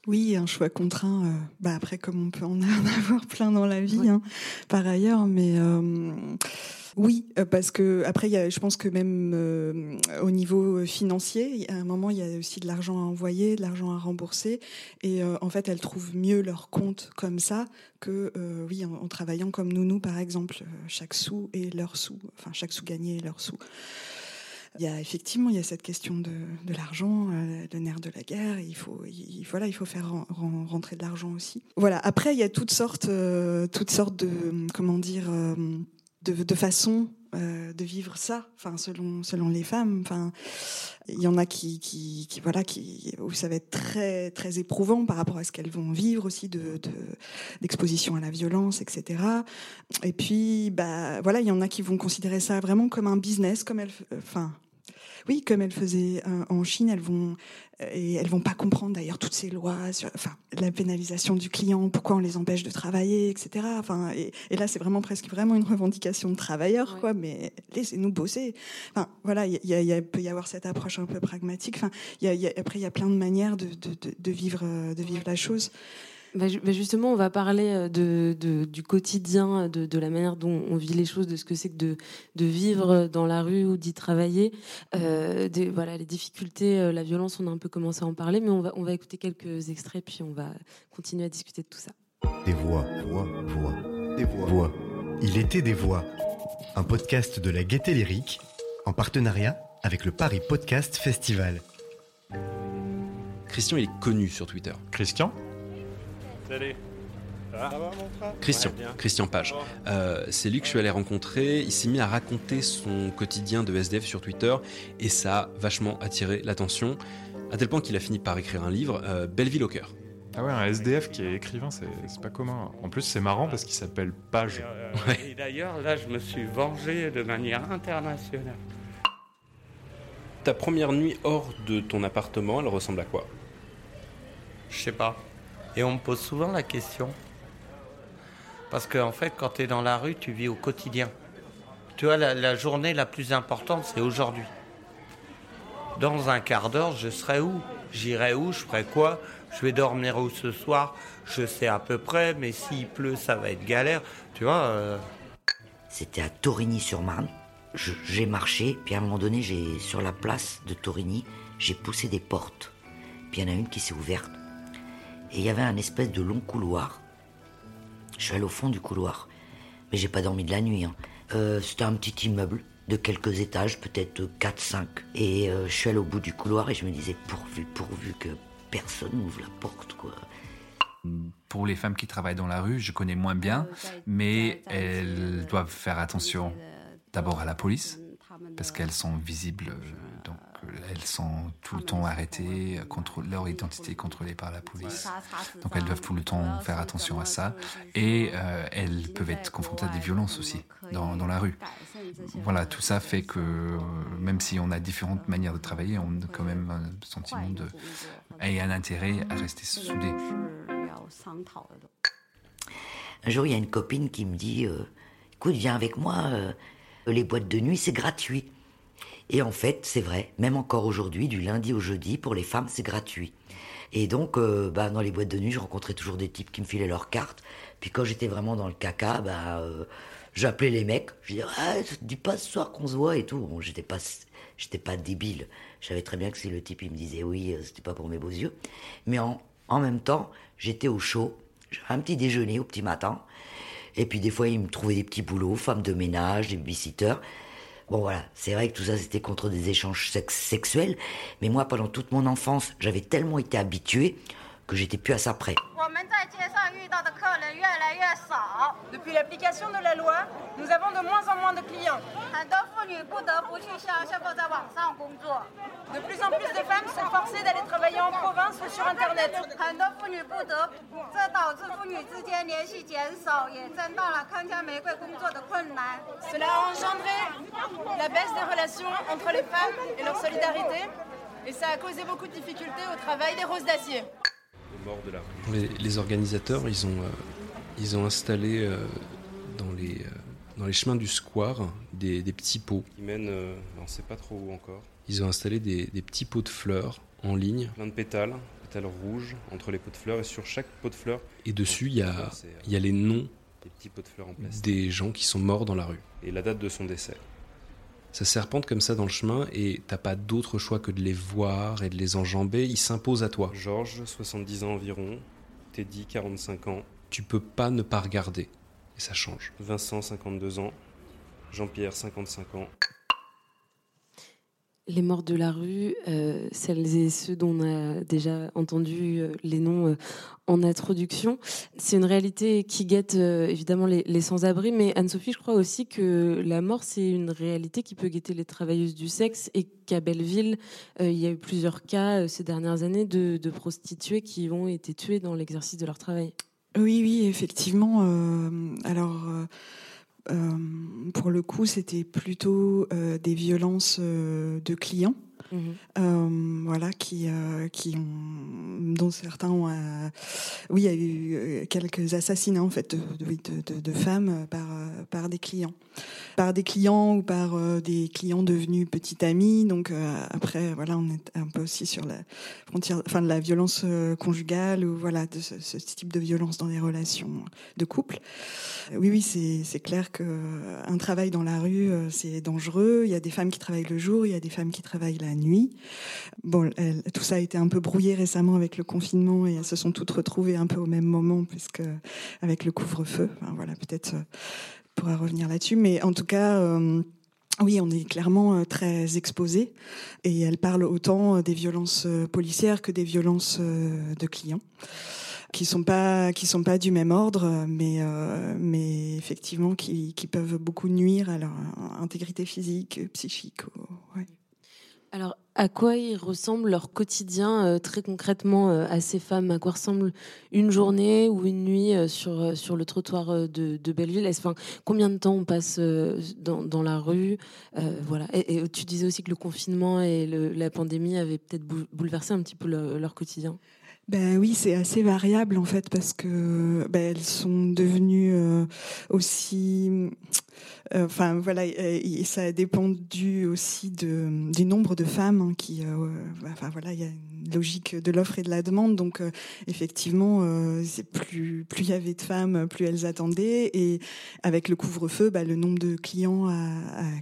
Oui, un choix contraint. bah après, comme on peut en *laughs* avoir plein dans la vie, hein, par ailleurs, mais oui, euh, parce que après, y a, je pense que même euh, au niveau financier, à un moment, il y a aussi de l'argent à envoyer, de l'argent à rembourser, et euh, en fait, elles trouvent mieux leur compte comme ça que euh, oui, en, travaillant comme nous, par exemple, euh, chaque sou et leur sou, enfin chaque sou gagné et leur sou. Il y a effectivement il y a cette question de, l'argent, euh, le nerf de la guerre. Il faut, il, voilà, il faut faire ren- ren- rentrer de l'argent aussi. Voilà. Après, il y a toutes sortes, euh, toutes sortes de, comment dire, euh, de, façons euh, de vivre ça. Enfin, selon selon les femmes. Enfin, il y en a qui, qui, qui voilà, qui où ça va être très très éprouvant par rapport à ce qu'elles vont vivre aussi de de- d'exposition à la violence, etc. Et puis, bah voilà, il y en a qui vont considérer ça vraiment comme un business, comme elles, enfin. Oui, comme elles faisaient euh, en Chine, elles vont et elles vont pas comprendre d'ailleurs toutes ces lois sur, enfin, la pénalisation du client, pourquoi on les empêche de travailler, etc. Enfin, et, et là, c'est vraiment presque vraiment une revendication de travailleurs, quoi. Mais laissez-nous bosser. Enfin, voilà, il y y peut y avoir cette approche un peu pragmatique. Enfin, y a, a- après, il y a plein de manières de, de, de, de vivre, euh, de vivre la chose. Bah, bah, justement, on va parler euh, de, de- du quotidien, de, de la manière dont on vit les choses, de ce que c'est que de, de vivre dans la rue ou d'y travailler. Euh, des- voilà, les difficultés, euh, la violence, on a un peu commencé à en parler, mais on va, on va écouter quelques extraits, puis on va continuer à discuter de tout ça. Des voix, voix, voix, des voix. voix. Il était des voix. Un podcast de la Gaieté Lyrique en partenariat avec le Paris Podcast Festival. Christian, il est connu sur Twitter. Christian? Salut. Ça va, mon frère? Christian, Ouais. Christian Page. Euh, c'est lui que je suis allé rencontrer. Il s'est mis à raconter son quotidien de SDF sur Twitter et ça a vachement attiré l'attention, à tel point qu'il a fini par écrire un livre, euh, Belleville au cœur. Ah ouais, un SDF qui est écrivain, c'est pas commun. En plus, c'est marrant parce qu'il s'appelle Page. Euh, Et d'ailleurs, là, je me suis vengé de manière internationale. Ta première nuit hors de ton appartement, elle ressemble à quoi? Je sais pas. Et on me pose souvent la question. Parce qu'en fait, quand tu es dans la rue, tu vis au quotidien. Tu vois, la, journée la plus importante, c'est aujourd'hui. Dans un quart d'heure, je serai où? J'irai où? Je ferai quoi? Je vais dormir où ce soir? Je sais à peu près, mais s'il pleut, ça va être galère. Tu vois euh, C'était à Torigny-sur-Marne. J'ai marché, puis à un moment donné, sur la place de Torigny, j'ai poussé des portes. Puis il y en a une qui s'est ouverte. Et il y avait un espèce de long couloir. Je suis allé au fond du couloir. Mais j'ai pas dormi de la nuit. hein. Euh, C'était un petit immeuble de quelques étages, peut-être 4-5. Et euh, je suis allé au bout du couloir et je me disais, pourvu, pourvu que personne n'ouvre la porte, quoi. Pour les femmes qui travaillent dans la rue, je connais moins bien, mais elles doivent faire attention d'abord à la police, parce qu'elles sont visibles, euh, euh, elles sont tout le temps arrêtées, leur identité est contrôlée par la police. Donc elles doivent tout le temps faire attention à ça, et euh, elles peuvent être confrontées à des violences aussi dans, dans la rue. Voilà, tout ça fait que même si on a différentes manières de travailler, on a quand même un sentiment de et un intérêt à rester soudés. Un jour, il y a une copine qui me dit euh, Écoute, viens avec moi, euh, les boîtes de nuit, c'est gratuit. Et en fait, c'est vrai, même encore aujourd'hui, du lundi au jeudi, pour les femmes, c'est gratuit. Et donc, euh, bah, dans les boîtes de nuit, je rencontrais toujours des types qui me filaient leurs cartes. Puis quand j'étais vraiment dans le caca, bah, euh, j'appelais les mecs. Je disais ah, dis pas ce soir qu'on se voit? et tout. Bon, j'étais pas, pas débile. Je savais très bien que si le type il me disait oui, euh, c'était pas pour mes beaux yeux. Mais en, même temps, j'étais au chaud. J'avais un petit déjeuner au petit matin. Et puis des fois, il me trouvait des petits boulots, femmes de ménage, des babysitters. Bon voilà, c'est vrai que tout ça c'était contre des échanges sex- sexuels, mais moi pendant toute mon enfance, j'avais tellement été habitué que j'étais plus à ça près. Depuis l'application de la loi, nous avons de moins en moins de clients. De plus en plus de femmes sont forcées d'aller travailler en province ou sur Internet. Cela a engendré la baisse des relations entre les femmes et leur solidarité, et ça a causé beaucoup de difficultés au travail des roses d'acier. Les, les organisateurs, ils ont, euh, ils ont installé euh, dans, les, euh, dans les chemins du square des, des petits pots qui mènent, euh, on ne sait pas trop où encore. Ils ont installé des, des petits pots de fleurs en ligne, plein de pétales, cartels rouges entre les pots de fleurs et sur chaque pot de fleurs. Et dessus, il y a, il y a les noms des petits pots de fleurs en plastique. des gens qui sont morts dans la rue. Et la date de son décès. Ça serpente comme ça dans le chemin et t'as pas d'autre choix que de les voir et de les enjamber. Ils s'imposent à toi. Georges, 70 ans environ. Teddy, 45 ans. Tu peux pas ne pas regarder. Et ça change. Vincent, 52 ans. Jean-Pierre, 55 ans. Les morts de la rue, euh, celles et ceux dont on a déjà entendu euh, les noms euh, en introduction, c'est une réalité qui guette évidemment les, sans-abri, mais Anne-Sophie, je crois aussi que la mort, c'est une réalité qui peut guetter les travailleuses du sexe et qu'à Belleville, il y a eu plusieurs cas ces dernières années de, de prostituées qui ont été tuées dans l'exercice de leur travail. Oui, oui, effectivement. alors, pour le coup, c'était plutôt euh, des violences euh, de clients. Euh, voilà, qui, euh, qui ont, dont certains ont, euh, oui, il y a eu quelques assassinats en fait de, femmes par, par des clients, par des clients ou par des clients devenus petits amis. Donc après, voilà, on est un peu aussi sur la frontière, enfin de la violence conjugale ou voilà de ce, type de violence dans les relations de couple. Oui, oui, c'est clair que un travail dans la rue, c'est dangereux. Il y a des femmes qui travaillent le jour, il y a des femmes qui travaillent la nuit. Bon, tout ça a été un peu brouillé récemment avec le confinement et elles se sont toutes retrouvées un peu au même moment, puisque avec le couvre-feu. Enfin, voilà, peut-être euh, pourra revenir là-dessus, mais en tout cas. euh, oui, on est clairement euh, très exposé et elle parle autant des violences policières que des violences de clients qui sont pas qui sont pas du même ordre, mais mais effectivement qui, peuvent beaucoup nuire à leur intégrité physique, psychique. ou- ouais. Alors, à quoi il ressemble leur quotidien euh, très concrètement euh, à ces femmes? À quoi ressemble une journée ou une nuit euh, sur, sur le trottoir de, de Belleville? Enfin, Combien de temps on passe dans, dans la rue? Voilà. Et, tu disais aussi que le confinement et la pandémie avaient peut-être bou- bouleversé un petit peu le- leur quotidien. Ben oui, c'est assez variable en fait parce que ben, elles sont devenues aussi, enfin voilà, euh, et ça a dépendu aussi de, du nombre de femmes hein, qui, euh, enfin voilà, il y a une logique de l'offre et de la demande, donc euh, effectivement, euh, plus plus il y avait de femmes, plus elles attendaient, et avec le couvre-feu, ben, le nombre de clients a,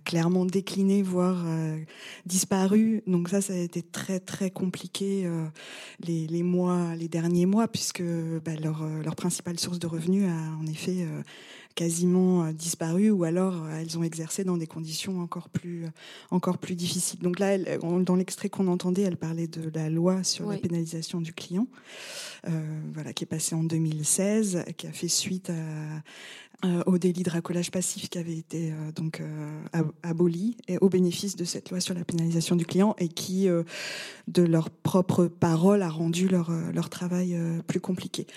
clairement décliné, voire euh, disparu. Donc ça, ça a été très très compliqué euh, les, les mois, les derniers mois, puisque bah, leur, euh, leur principale source de revenus a en effet euh, quasiment euh, disparu, ou alors elles ont exercé dans des conditions encore plus, encore plus difficiles. Donc là, elle- dans l'extrait qu'on entendait, elle parlait de la loi sur la pénalisation du client, euh, voilà, qui est passée en 2016, qui a fait suite à, euh, au délit de racolage passif qui avait été euh, donc euh, ab- aboli et au bénéfice de cette loi sur la pénalisation du client et qui, de leur propre parole, a rendu leur, leur travail plus compliqué.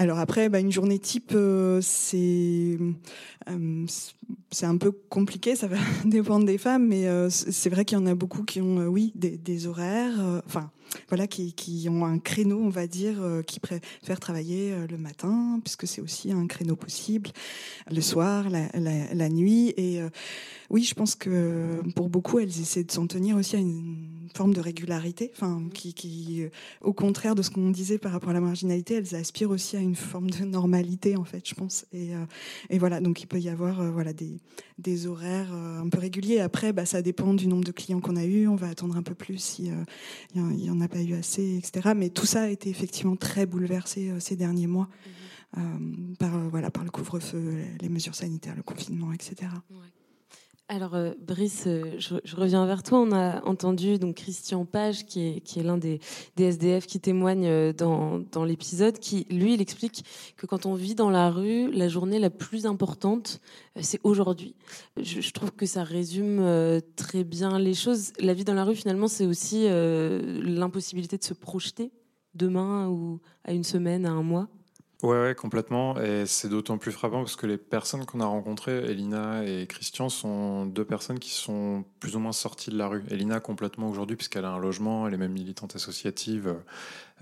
Alors après, bah, une journée type, euh, c'est euh, c'est un peu compliqué, ça va *laughs* dépendre des femmes, mais euh, c'est vrai qu'il y en a beaucoup qui ont, oui, des, horaires, enfin voilà, qui, qui ont un créneau, on va dire, euh, qui préfèrent travailler euh, le matin, puisque c'est aussi un créneau possible, le soir, la, nuit. Et euh, oui, je pense que pour beaucoup, elles essaient de s'en tenir aussi à une forme de régularité, enfin, qui, qui, au contraire de ce qu'on disait par rapport à la marginalité, elles aspirent aussi à une forme de normalité, en fait, je pense. Et, et voilà, donc il peut y avoir voilà, des, des horaires un peu réguliers. Après, bah, ça dépend du nombre de clients qu'on a eu. On va attendre un peu plus si euh, il y en- il y en a pas eu assez, etc. Mais tout ça a été effectivement très bouleversé euh, ces derniers mois euh, par, euh, voilà, par le couvre-feu, les mesures sanitaires, le confinement, etc. Alors, euh, Brice, euh, je, reviens vers toi. On a entendu donc Christian Page, qui est, qui est l'un des, des SDF qui témoigne euh, dans, dans l'épisode, qui, lui, il explique que quand on vit dans la rue, la journée la plus importante, c'est aujourd'hui. Je, trouve que ça résume très bien les choses. La vie dans la rue, finalement, c'est aussi l'impossibilité de se projeter demain ou à une semaine, à un mois. Ouais, complètement. Et c'est d'autant plus frappant parce que les personnes qu'on a rencontrées, Elina et Christian, sont deux personnes qui sont plus ou moins sorties de la rue. Elina complètement aujourd'hui puisqu'elle a un logement, elle est même militante associative.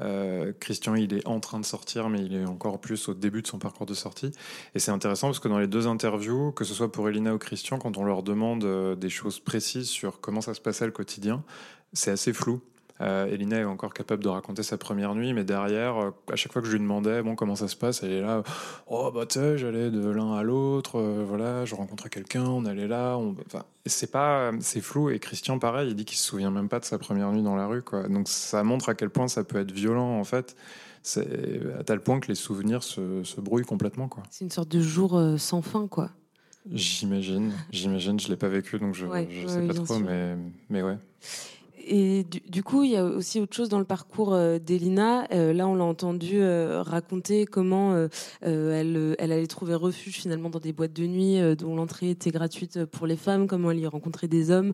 Euh, Christian, il est en train de sortir, mais il est encore plus au début de son parcours de sortie. Et c'est intéressant parce que dans les deux interviews, que ce soit pour Elina ou Christian, quand on leur demande euh, des choses précises sur comment ça se passait le quotidien, c'est assez flou. Euh, Elina est encore capable de raconter sa première nuit, mais derrière, euh, à chaque fois que je lui demandais bon comment ça se passe, elle est là, oh bah tu sais, j'allais de l'un à l'autre, euh, voilà, je rencontrais quelqu'un, on allait là, on... enfin, c'est pas, c'est flou. Et Christian, pareil, il dit qu'il se souvient même pas de sa première nuit dans la rue, quoi. Donc ça montre à quel point ça peut être violent en fait. C'est à tel point que les souvenirs se, se brouillent complètement, quoi. C'est une sorte de jour euh, sans fin, quoi. J'imagine, j'imagine, je l'ai pas vécu donc je, Ouais, je ouais, sais pas trop, sûr. mais, mais ouais. Et du, coup, il y a aussi autre chose dans le parcours euh, d'Elina. Euh, là, on l'a entendu euh, raconter comment elle, allait trouver refuge finalement dans des boîtes de nuit dont l'entrée était gratuite pour les femmes, comment elle y rencontrait des hommes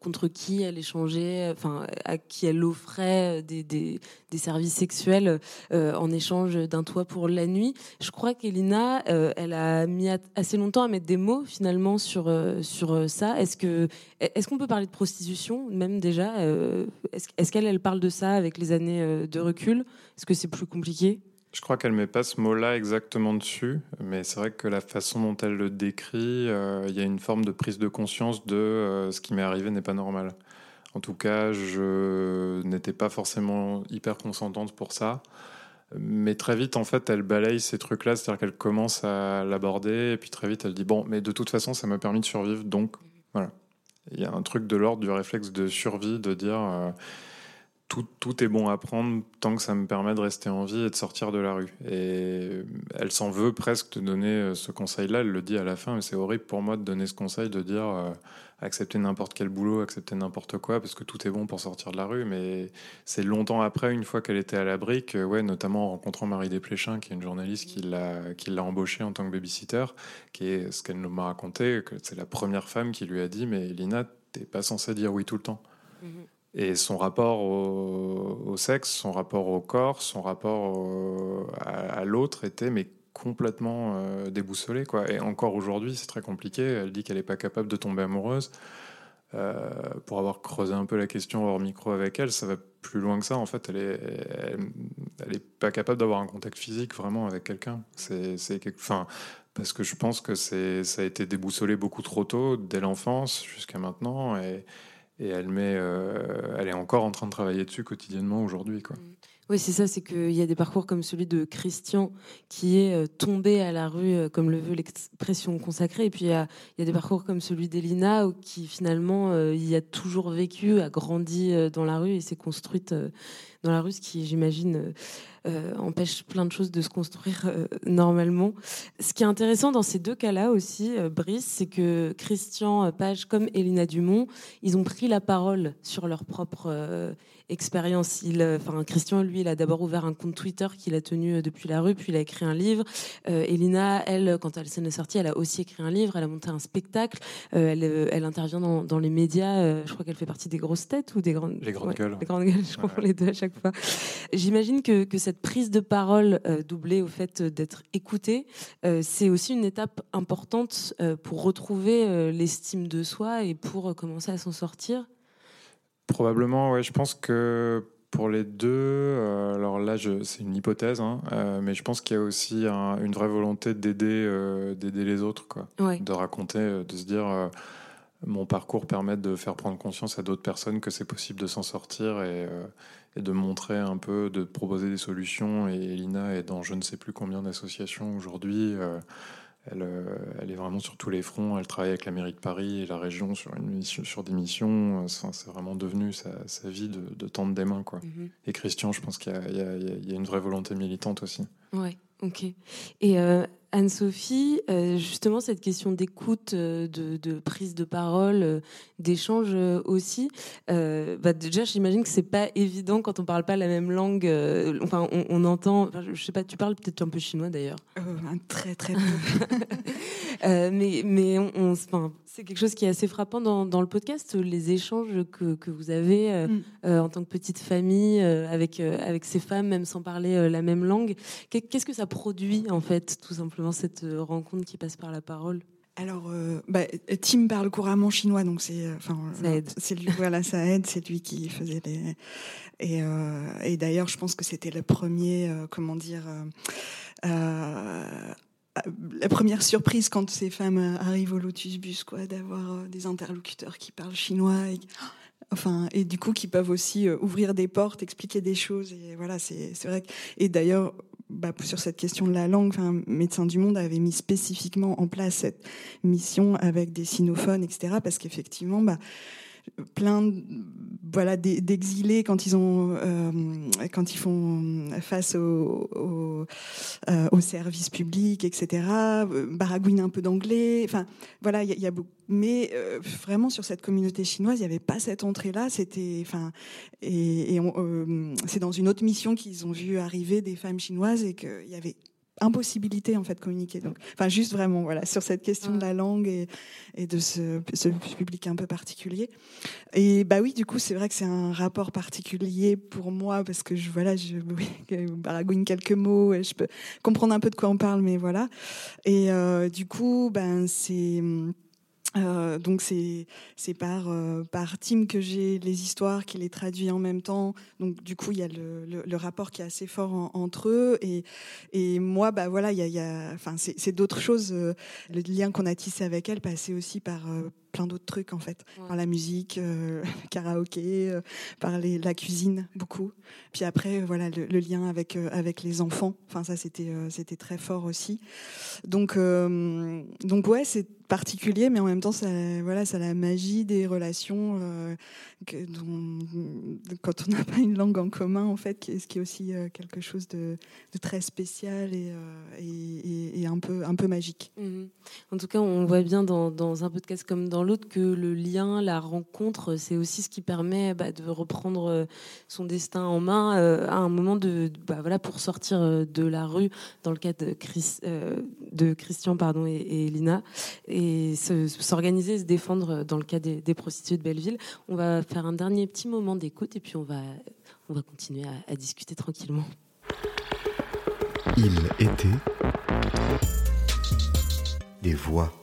contre qui elle échangeait, enfin à qui elle offrait des, services sexuels en échange d'un toit pour la nuit. Je crois qu'Elina, elle a mis assez longtemps à mettre des mots finalement sur sur ça. Est-ce que est-ce qu'on peut parler de prostitution même déjà Est-ce est-ce qu'elle elle parle de ça avec les années euh, de recul? Est-ce que c'est plus compliqué? Je crois qu'elle met pas ce mot-là exactement dessus, mais c'est vrai que la façon dont elle le décrit, euh, il y a une forme de prise de conscience de euh, ce qui m'est arrivé n'est pas normal. En tout cas, je n'étais pas forcément hyper consentante pour ça. Mais très vite, en fait, elle balaye ces trucs-là, c'est-à-dire qu'elle commence à l'aborder, et puis très vite, elle dit Bon, mais de toute façon, ça m'a permis de survivre, donc voilà. Il y a un truc de l'ordre du réflexe de survie, de dire euh, tout, tout est bon à prendre tant que ça me permet de rester en vie et de sortir de la rue. Et elle s'en veut presque de donner euh, ce conseil-là. Elle le dit à la fin, mais c'est horrible pour moi de donner ce conseil, de dire euh, accepter n'importe quel boulot, accepter n'importe quoi, parce que tout est bon pour sortir de la rue. Mais c'est longtemps après, une fois qu'elle était à l'abri, que, ouais, notamment en rencontrant Marie Desplechin, qui est une journaliste qui l'a, qui l'a embauchée en tant que babysitter, qui est ce qu'elle nous m'a raconté, que c'est la première femme qui lui a dit, mais Lina, t'es pas censée dire oui tout le temps. Et son rapport au, au sexe, son rapport au corps, son rapport au- à, à l'autre était mais complètement euh, déboussolé quoi. Et encore aujourd'hui, c'est très compliqué. Elle dit qu'elle n'est pas capable de tomber amoureuse. Euh, pour avoir creusé un peu la question hors micro avec elle, ça va plus loin que ça. En fait, elle est, elle, est pas capable d'avoir un contact physique vraiment avec quelqu'un. C'est, quelque, enfin, parce que je pense que c'est, ça a été déboussolé beaucoup trop tôt, dès l'enfance jusqu'à maintenant, et, et elle met, euh, elle est encore en train de travailler dessus quotidiennement aujourd'hui, quoi. Oui, c'est ça, c'est qu'il y a des parcours comme celui de Christian qui est euh, tombé à la rue, euh, comme le veut l'expression consacrée, et puis il y a, des parcours comme celui d'Elina qui finalement euh, y a toujours vécu, a grandi dans la rue et s'est construite dans la rue, ce qui, j'imagine, empêche plein de choses de se construire normalement. Ce qui est intéressant dans ces deux cas-là aussi, Brice, c'est que Christian Page comme Elina Dumont, ils ont pris la parole sur leur propre expérience. Il, euh, enfin, Christian, lui, il a d'abord ouvert un compte Twitter qu'il a tenu euh, depuis la rue, puis il a écrit un livre. Euh, Elina, elle, quand elle s'en est sortie, elle a aussi écrit un livre, elle a monté un spectacle, euh, elle, elle intervient dans, dans les médias. euh, je crois qu'elle fait partie des grosses têtes ou des grandes. Les grandes gueules. Les grandes gueules, *laughs* je confonds les deux à chaque fois. J'imagine que, que cette prise de parole doublée au fait d'être écoutée, c'est aussi une étape importante pour retrouver l'estime de soi et pour commencer à s'en sortir. Probablement, ouais. Je pense que pour les deux, euh, alors là, c'est une hypothèse, hein, euh, mais je pense qu'il y a aussi un- une vraie volonté d'aider, euh, d'aider les autres, quoi. Ouais. De raconter, de se dire, mon parcours permet de faire prendre conscience à d'autres personnes que c'est possible de s'en sortir et, et de montrer un peu, de proposer des solutions. Et Elina est dans je ne sais plus combien d'associations aujourd'hui. Elle, euh, elle est vraiment sur tous les fronts. Elle travaille avec la mairie de Paris et la région sur, une mission, sur des missions. Enfin, c'est vraiment devenu sa, sa vie de, de tendre des mains. Quoi. Mhm. Et Christian, je pense qu'il y y a une vraie volonté militante aussi. Ouais, ok. Et euh, Anne-Sophie, euh, justement, cette question d'écoute, euh, de, de prise de parole, d'échange aussi, bah, déjà, j'imagine que c'est pas évident quand on parle pas la même langue. enfin, on, on entend, enfin, je sais pas, tu parles peut-être un peu chinois d'ailleurs. Un très très peu. *laughs* Euh, mais mais on, on- enfin, c'est quelque chose qui est assez frappant dans, dans le podcast, les échanges que, que vous avez euh, Mm. euh, en tant que petite famille avec, avec ces femmes, même sans parler la même langue. Qu'est- Qu'est-ce que ça produit, en fait, tout simplement, cette rencontre qui passe par la parole? Alors, euh, bah, Tim parle couramment chinois, donc c'est, enfin, Ça aide. C'est lui, voilà, ça aide. C'est lui qui *laughs* faisait les. Et, euh, et d'ailleurs, je pense que c'était le premier, comment dire, la première surprise quand ces femmes euh, arrivent au Lotus Bus, d'avoir euh, des interlocuteurs qui parlent chinois. Et... *gasps* Enfin, et du coup, qui peuvent aussi ouvrir des portes, expliquer des choses. Et voilà, c'est vrai. Et d'ailleurs, bah, sur cette question de la langue, enfin, Médecins du Monde avait mis spécifiquement en place cette mission avec des sinophones, etc. Parce qu'effectivement, bah, plein voilà d'exilés quand ils ont euh, quand ils font face au, au, euh, service public etc baragouinent un peu d'anglais enfin voilà il y, a mais euh, vraiment sur cette communauté chinoise il n'y avait pas cette entrée là c'était enfin et c'est dans une autre mission qu'ils ont vu arriver des femmes chinoises et qu'il y avait impossibilité en fait de communiquer. Donc, enfin, juste vraiment voilà sur cette question de la langue et, et de ce, ce, public un peu particulier. Et bah oui, du coup, c'est vrai que c'est un rapport particulier pour moi parce que je voilà, je *laughs* baragouine quelques mots et je peux comprendre un peu de quoi on parle, mais voilà. Et euh, du coup, ben c'est euh, donc c'est par euh, par team que j'ai les histoires qui les traduit en même temps. Donc du coup il y a le, rapport qui est assez fort entre eux et moi bah voilà il y a, enfin c'est d'autres choses. Euh, le lien qu'on a tissé avec elle passait aussi par plein d'autres trucs en fait, par la musique, le *laughs* karaoké, par les, la cuisine beaucoup. Puis après voilà le, lien avec avec les enfants. Enfin ça c'était c'était très fort aussi. Donc donc ouais c'est particulier, mais en même temps, ça, voilà, ça a la magie des relations euh, que, dont, quand on n'a pas une langue en commun, en fait, ce qui est aussi euh, quelque chose de, de, très spécial et, euh, et, et, un peu, un peu magique. Mhm. En tout cas, on voit bien dans, dans un podcast comme dans l'autre que le lien, la rencontre, c'est aussi ce qui permet bah, de reprendre son destin en main à un moment de, bah, voilà, pour sortir de la rue, dans le cas de, Chris, de Christian pardon, et, et Lina et s'organiser, se, défendre dans le cas des, prostituées de Belleville. On va faire un dernier petit moment d'écoute et puis on va, on va continuer à, discuter tranquillement. Il était des voix.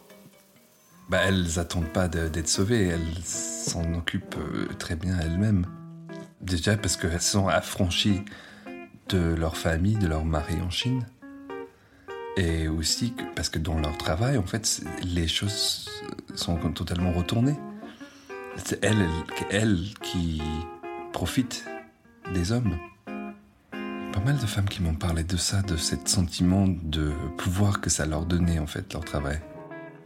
Bah, elles attendent pas d'être sauvées, elles s'en occupent euh, très bien elles-mêmes. Déjà parce qu'elles sont affranchies de leur famille, de leur mari en Chine. Et aussi parce que dans leur travail, en fait, les choses sont totalement retournées. C'est elles, elles qui profitent des hommes. Pas mal de femmes qui m'ont parlé de ça, de ce sentiment de pouvoir que ça leur donnait, en fait, leur travail.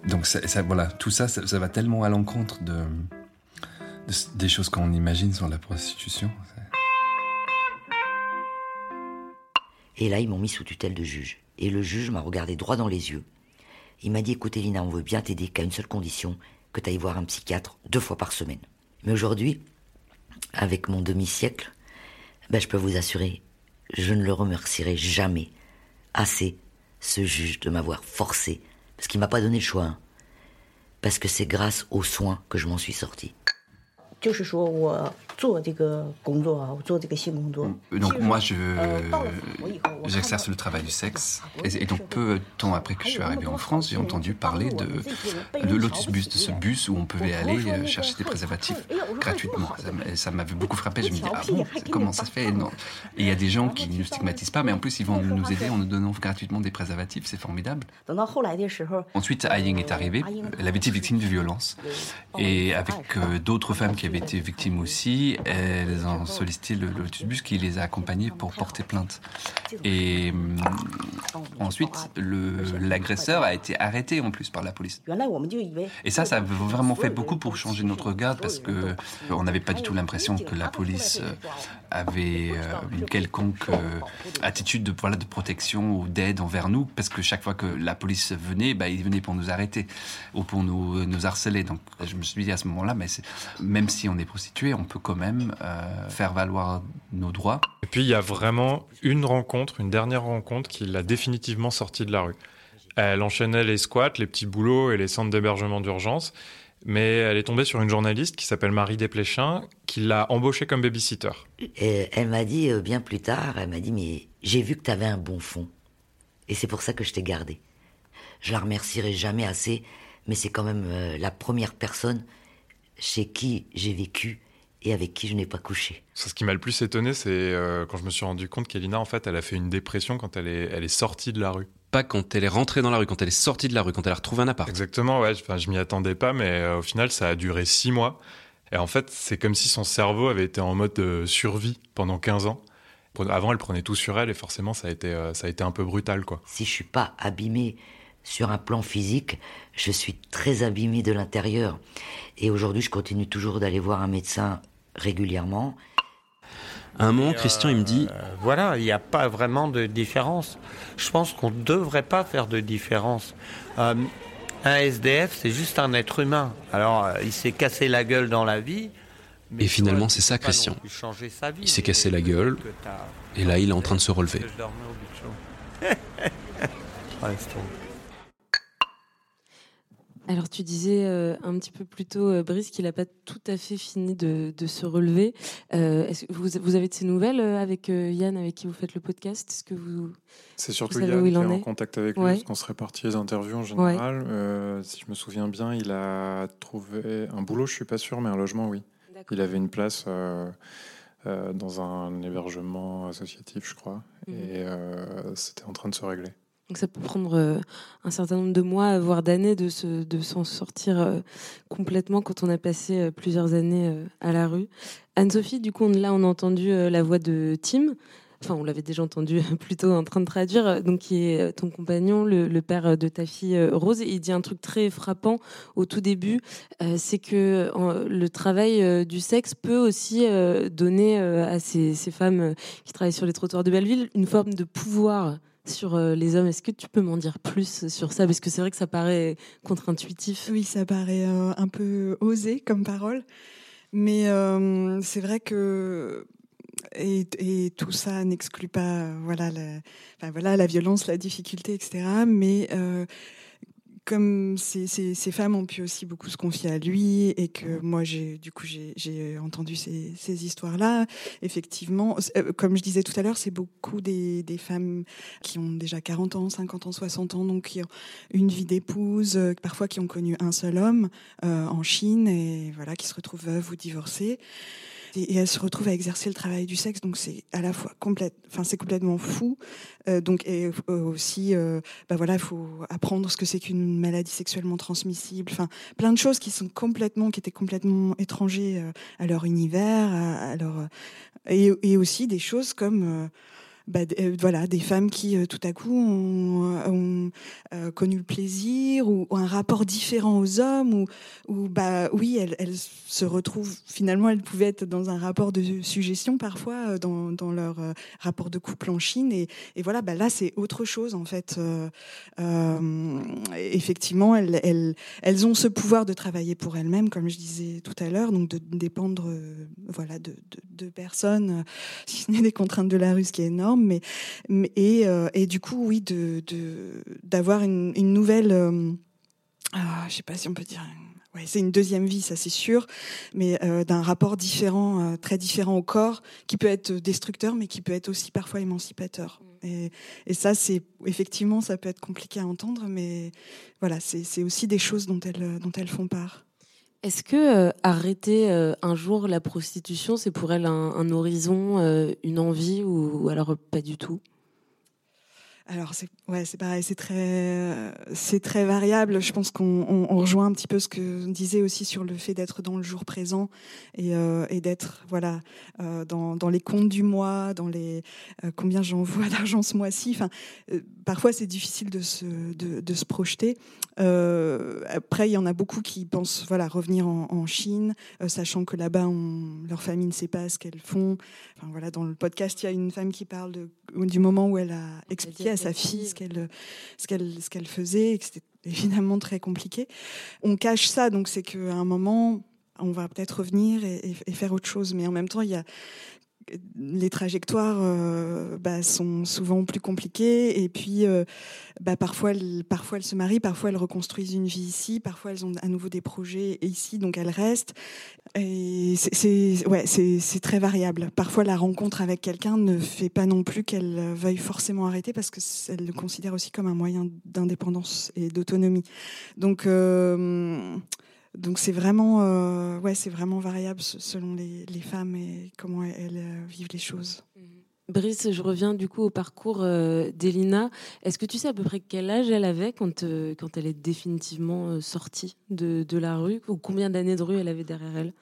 Donc, ça, voilà, tout ça, ça, va tellement à l'encontre de, des choses qu'on imagine sur la prostitution. Et là, ils m'ont mis sous tutelle de juge. Et le juge m'a regardé droit dans les yeux. Il m'a dit Écoute, Elina, on veut bien t'aider qu'à une seule condition que tu ailles voir un psychiatre deux fois par semaine. Mais aujourd'hui, avec mon demi-siècle, ben, je peux vous assurer, je ne le remercierai jamais assez, ce juge, de m'avoir forcé, parce qu'il m'a pas donné le choix, hein. parce que c'est grâce aux soins que je m'en suis sorti. Donc moi, je j'exerce le travail du sexe. et, donc peu de temps après que je suis arrivé en France, j'ai entendu parler de, de Lotus Bus, de ce bus où on pouvait aller euh, chercher des préservatifs gratuitement. Ça m'avait beaucoup frappé. Je me dis ah bon, comment ça se fait? Et il y a des gens qui ne stigmatisent pas, mais en plus ils vont nous aider en nous donnant gratuitement des préservatifs. C'est formidable. Ensuite, Aying est arrivée. Elle avait été victime de violence. Et avec euh, d'autres femmes qui avaient été victimes aussi elles ont sollicité le Lotus Bus qui les a accompagnées pour porter plainte. Et euh, ensuite, l'agresseur a été arrêté en plus par la police. Et ça, ça a vraiment fait beaucoup pour changer notre regard parce que on n'avait pas du tout l'impression que la police euh, avait euh, une quelconque attitude de, voilà, de protection ou d'aide envers nous parce que chaque fois que la police venait, bah, ils venaient pour nous arrêter ou pour nous, nous harceler. Donc je me suis dit à ce moment-là, mais même si on est prostitué, on peut quand même euh, faire valoir nos droits. Et puis il y a vraiment une rencontre, une dernière rencontre qui l'a définitivement sortie de la rue. Elle enchaînait les squats, les petits boulots et les centres d'hébergement d'urgence, mais elle est tombée sur une journaliste qui s'appelle Marie Desplechin, qui l'a embauchée comme babysitter. Et elle m'a dit euh, bien plus tard, elle m'a dit mais j'ai vu que tu avais un bon fond, et c'est pour ça que je t'ai gardé. Je la remercierai jamais assez, mais c'est quand même euh, la première personne chez qui j'ai vécu et avec qui je n'ai pas couché. Ce qui m'a le plus étonné, c'est euh, quand je me suis rendu compte qu'Elina, en fait, elle a fait une dépression quand elle est, elle est sortie de la rue. Pas quand elle est rentrée dans la rue, quand elle est sortie de la rue, quand elle a retrouvé un appart. Exactement, ouais. Enfin, je m'y attendais pas, mais euh, au final, ça a duré six mois. Et en fait, c'est comme si son cerveau avait été en mode euh, survie pendant 15 ans. Avant, elle prenait tout sur elle et forcément, ça a été, ça a été un peu brutal, quoi. Si je suis pas abîmé sur un plan physique, je suis très abîmé de l'intérieur. Et aujourd'hui, je continue toujours d'aller voir un médecin régulièrement. À un moment, Christian, il me dit euh, Voilà, il n'y a pas vraiment de différence. Je pense qu'on ne devrait pas faire de différence. Euh, un SDF, c'est juste un être humain. Alors, euh, il s'est cassé la gueule dans la vie. et finalement, c'est ça, Christian. Il s'est cassé la gueule. Et là, il est en train de se relever. *laughs* Alors tu disais euh, un petit peu plus tôt, euh, Brice, qu'il n'a pas tout à fait fini de, se relever. Euh, est-ce que vous, avez de ces nouvelles avec Yann, avec qui vous faites le podcast? Est-ce que vous C'est surtout Yann qui est, en contact avec lui, parce qu'on se répartit les interviews en général. si je me souviens bien, il a trouvé un boulot, je suis pas sûr, mais un logement, oui. Il avait une place dans un hébergement associatif, je crois, mhm. et c'était en train de se régler. Donc ça peut prendre euh, un certain nombre de mois, voire d'années, de, s'en sortir euh, complètement quand on a passé euh, plusieurs années à la rue. Anne-Sophie, du coup, là, on a entendu la voix de Tim. Enfin, on l'avait déjà entendu *laughs* plutôt en train de traduire, donc qui est ton compagnon, le, père de ta fille Rose. il dit un truc très frappant au tout début, c'est que le travail du sexe peut aussi donner à ces, femmes qui travaillent sur les trottoirs de Belleville une forme de pouvoir sur euh, les hommes. Est-ce que tu peux m'en dire plus sur ça? Parce que c'est vrai que ça paraît contre-intuitif. Oui, ça paraît euh, un peu osé comme parole. Mais euh, c'est vrai que et, tout ça n'exclut pas voilà la, voilà la violence, la difficulté, etc. Mais comme ces, ces, femmes ont pu aussi beaucoup se confier à lui et que moi j'ai du coup j'ai entendu ces, ces histoires-là, effectivement, euh, comme je disais tout à l'heure, c'est beaucoup des, des, femmes qui ont déjà 40 ans, 50 ans, 60 ans, donc qui ont une vie d'épouse, euh, parfois qui ont connu un seul homme euh, en Chine et voilà qui se retrouvent veuves ou divorcées et, elle se retrouve à exercer le travail du sexe. Donc c'est à la fois complète, enfin c'est complètement fou. Euh, donc et euh, aussi, euh, bah voilà, il faut apprendre ce que c'est qu'une maladie sexuellement transmissible. Enfin, plein de choses qui sont complètement, qui étaient complètement étrangers à leur univers, à, leur et, et, aussi des choses comme bah, euh, voilà, des femmes qui euh, tout à coup ont, euh, connu le plaisir ou, un rapport différent aux hommes ou, bah oui, elles, se retrouvent finalement, elles pouvaient être dans un rapport de suggestion parfois dans, leur rapport de couple en Chine et, voilà, bah là c'est autre chose en fait. effectivement, elles, elles, ont ce pouvoir de travailler pour elles-mêmes, comme je disais tout à l'heure, donc de dépendre voilà de, de, de personnes, si ce n'est des contraintes de la rue, ce qui est énorme mais, et, euh, et, du coup, oui, de d'avoir une, une, nouvelle, euh, ah, je sais pas si on peut dire. Ouais, c'est une deuxième vie, ça c'est sûr, mais euh, d'un rapport différent, très différent au corps, qui peut être destructeur, mais qui peut être aussi parfois émancipateur. Mm. Et, et ça, c'est effectivement, ça peut être compliqué à entendre, mais voilà, c'est aussi des choses dont elles, dont elles font part. Est-ce que euh, arrêter euh, un jour la prostitution, c'est pour elle un, horizon, euh, une envie ou, alors pas du tout? Alors c'est ouais c'est pareil c'est très c'est très variable. Je pense qu'on on, rejoint un petit peu ce que disait aussi sur le fait d'être dans le jour présent et, et d'être voilà dans, dans les comptes du mois dans les combien j'envoie *laughs* d'argent ce mois-ci. Enfin parfois c'est difficile de se de, de se projeter. Euh, après, il y en a beaucoup qui pensent voilà, revenir en, Chine, euh, sachant que là-bas, leur famille ne sait pas ce qu'elles font. Enfin, voilà, dans le podcast, il y a une femme qui parle de, du moment où elle a expliqué sa fille ce qu'elle ce qu'elle ce qu'elle faisait, et que c'était *laughs* évidemment très compliqué. On cache ça, donc c'est qu'à un moment, on va peut-être revenir et, et, faire autre chose. Mais en même temps, il y a les trajectoires euh, bah, sont souvent plus compliquées et puis euh, bah, parfois, elles, parfois elles se marient, parfois elles reconstruisent une vie ici, parfois elles ont à nouveau des projets ici, donc elles restent. C'est ouais, très variable. Parfois la rencontre avec quelqu'un ne fait pas non plus qu'elle veuille forcément arrêter parce qu'elle le considère aussi comme un moyen d'indépendance et d'autonomie. Donc euh, donc c'est vraiment, euh, ouais, c'est vraiment variable selon les, femmes et comment elles, euh, vivent les choses. Mhm. Brice, je reviens du coup au parcours euh, d'Elina. Est-ce que tu sais à peu près quel âge elle avait quand, elle est définitivement sortie de, la rue Ou combien d'années de rue elle avait derrière elle?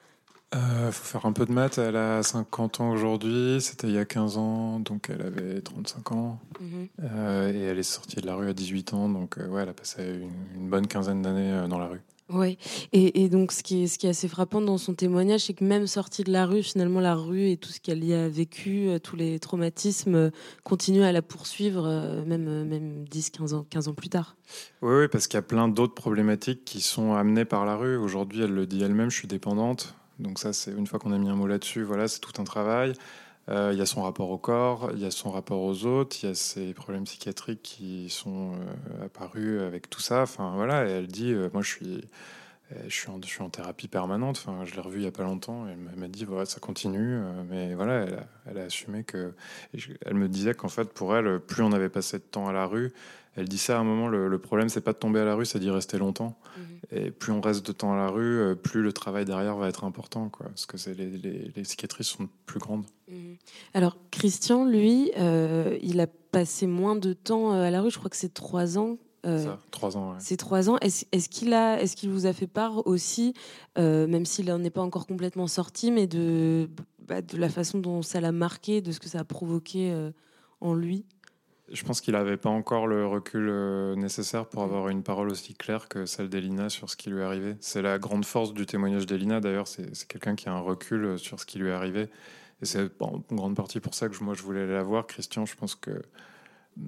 Il euh, faut faire un peu de maths. Elle a 50 ans aujourd'hui. C'était il y a 15 ans, donc elle avait 35 ans. Mhm. Euh, et elle est sortie de la rue à 18 ans, donc euh, ouais, elle a passé une, bonne quinzaine d'années dans la rue. Oui, et, donc ce qui, est, assez frappant dans son témoignage, c'est que même sortie de la rue, finalement, la rue et tout ce qu'elle y a vécu, tous les traumatismes, continuent à la poursuivre, même, même 10, 15 ans, 15 ans plus tard. Oui, oui parce qu'il y a plein d'autres problématiques qui sont amenées par la rue. Aujourd'hui, elle le dit elle-même, je suis dépendante. Donc ça, c'est une fois qu'on a mis un mot là-dessus, voilà, c'est tout un travail. Euh, il y a son rapport au corps, il y a son rapport aux autres, il y a ses problèmes psychiatriques qui sont euh, apparus avec tout ça. Enfin voilà, et elle dit, euh, moi je suis, je suis, en, thérapie permanente. Enfin, je l'ai revue il y a pas longtemps. Et elle m'a dit, voilà, ça continue, mais voilà, elle a assumé que. Elle me disait qu'en fait, pour elle, plus on avait passé de temps à la rue, elle dit ça à un moment, le, problème, c'est pas de tomber à la rue, c'est d'y rester longtemps. Mhm. Et plus on reste de temps à la rue, euh, plus le travail derrière va être important, quoi, parce que les, les, les, cicatrices sont plus grandes. Mhm. Alors, Christian, lui, euh, il a passé moins de temps euh, à la rue, je crois que c'est trois ans. ça, trois ans. C'est trois ans. Est-ce qu'il a, est-ce qu'il vous a fait part aussi, même s'il n'en est pas encore complètement sorti, mais de, bah, de la façon dont ça l'a marqué, de ce que ça a provoqué en lui? Je pense qu'il n'avait pas encore le recul euh, nécessaire pour avoir une parole aussi claire que celle d'Elina sur ce qui lui est arrivé. C'est la grande force du témoignage d'Elina, d'ailleurs, c'est quelqu'un qui a un recul euh, sur ce qui lui est arrivé. Et c'est en grande partie pour ça que moi je voulais la voir. Christian, je pense que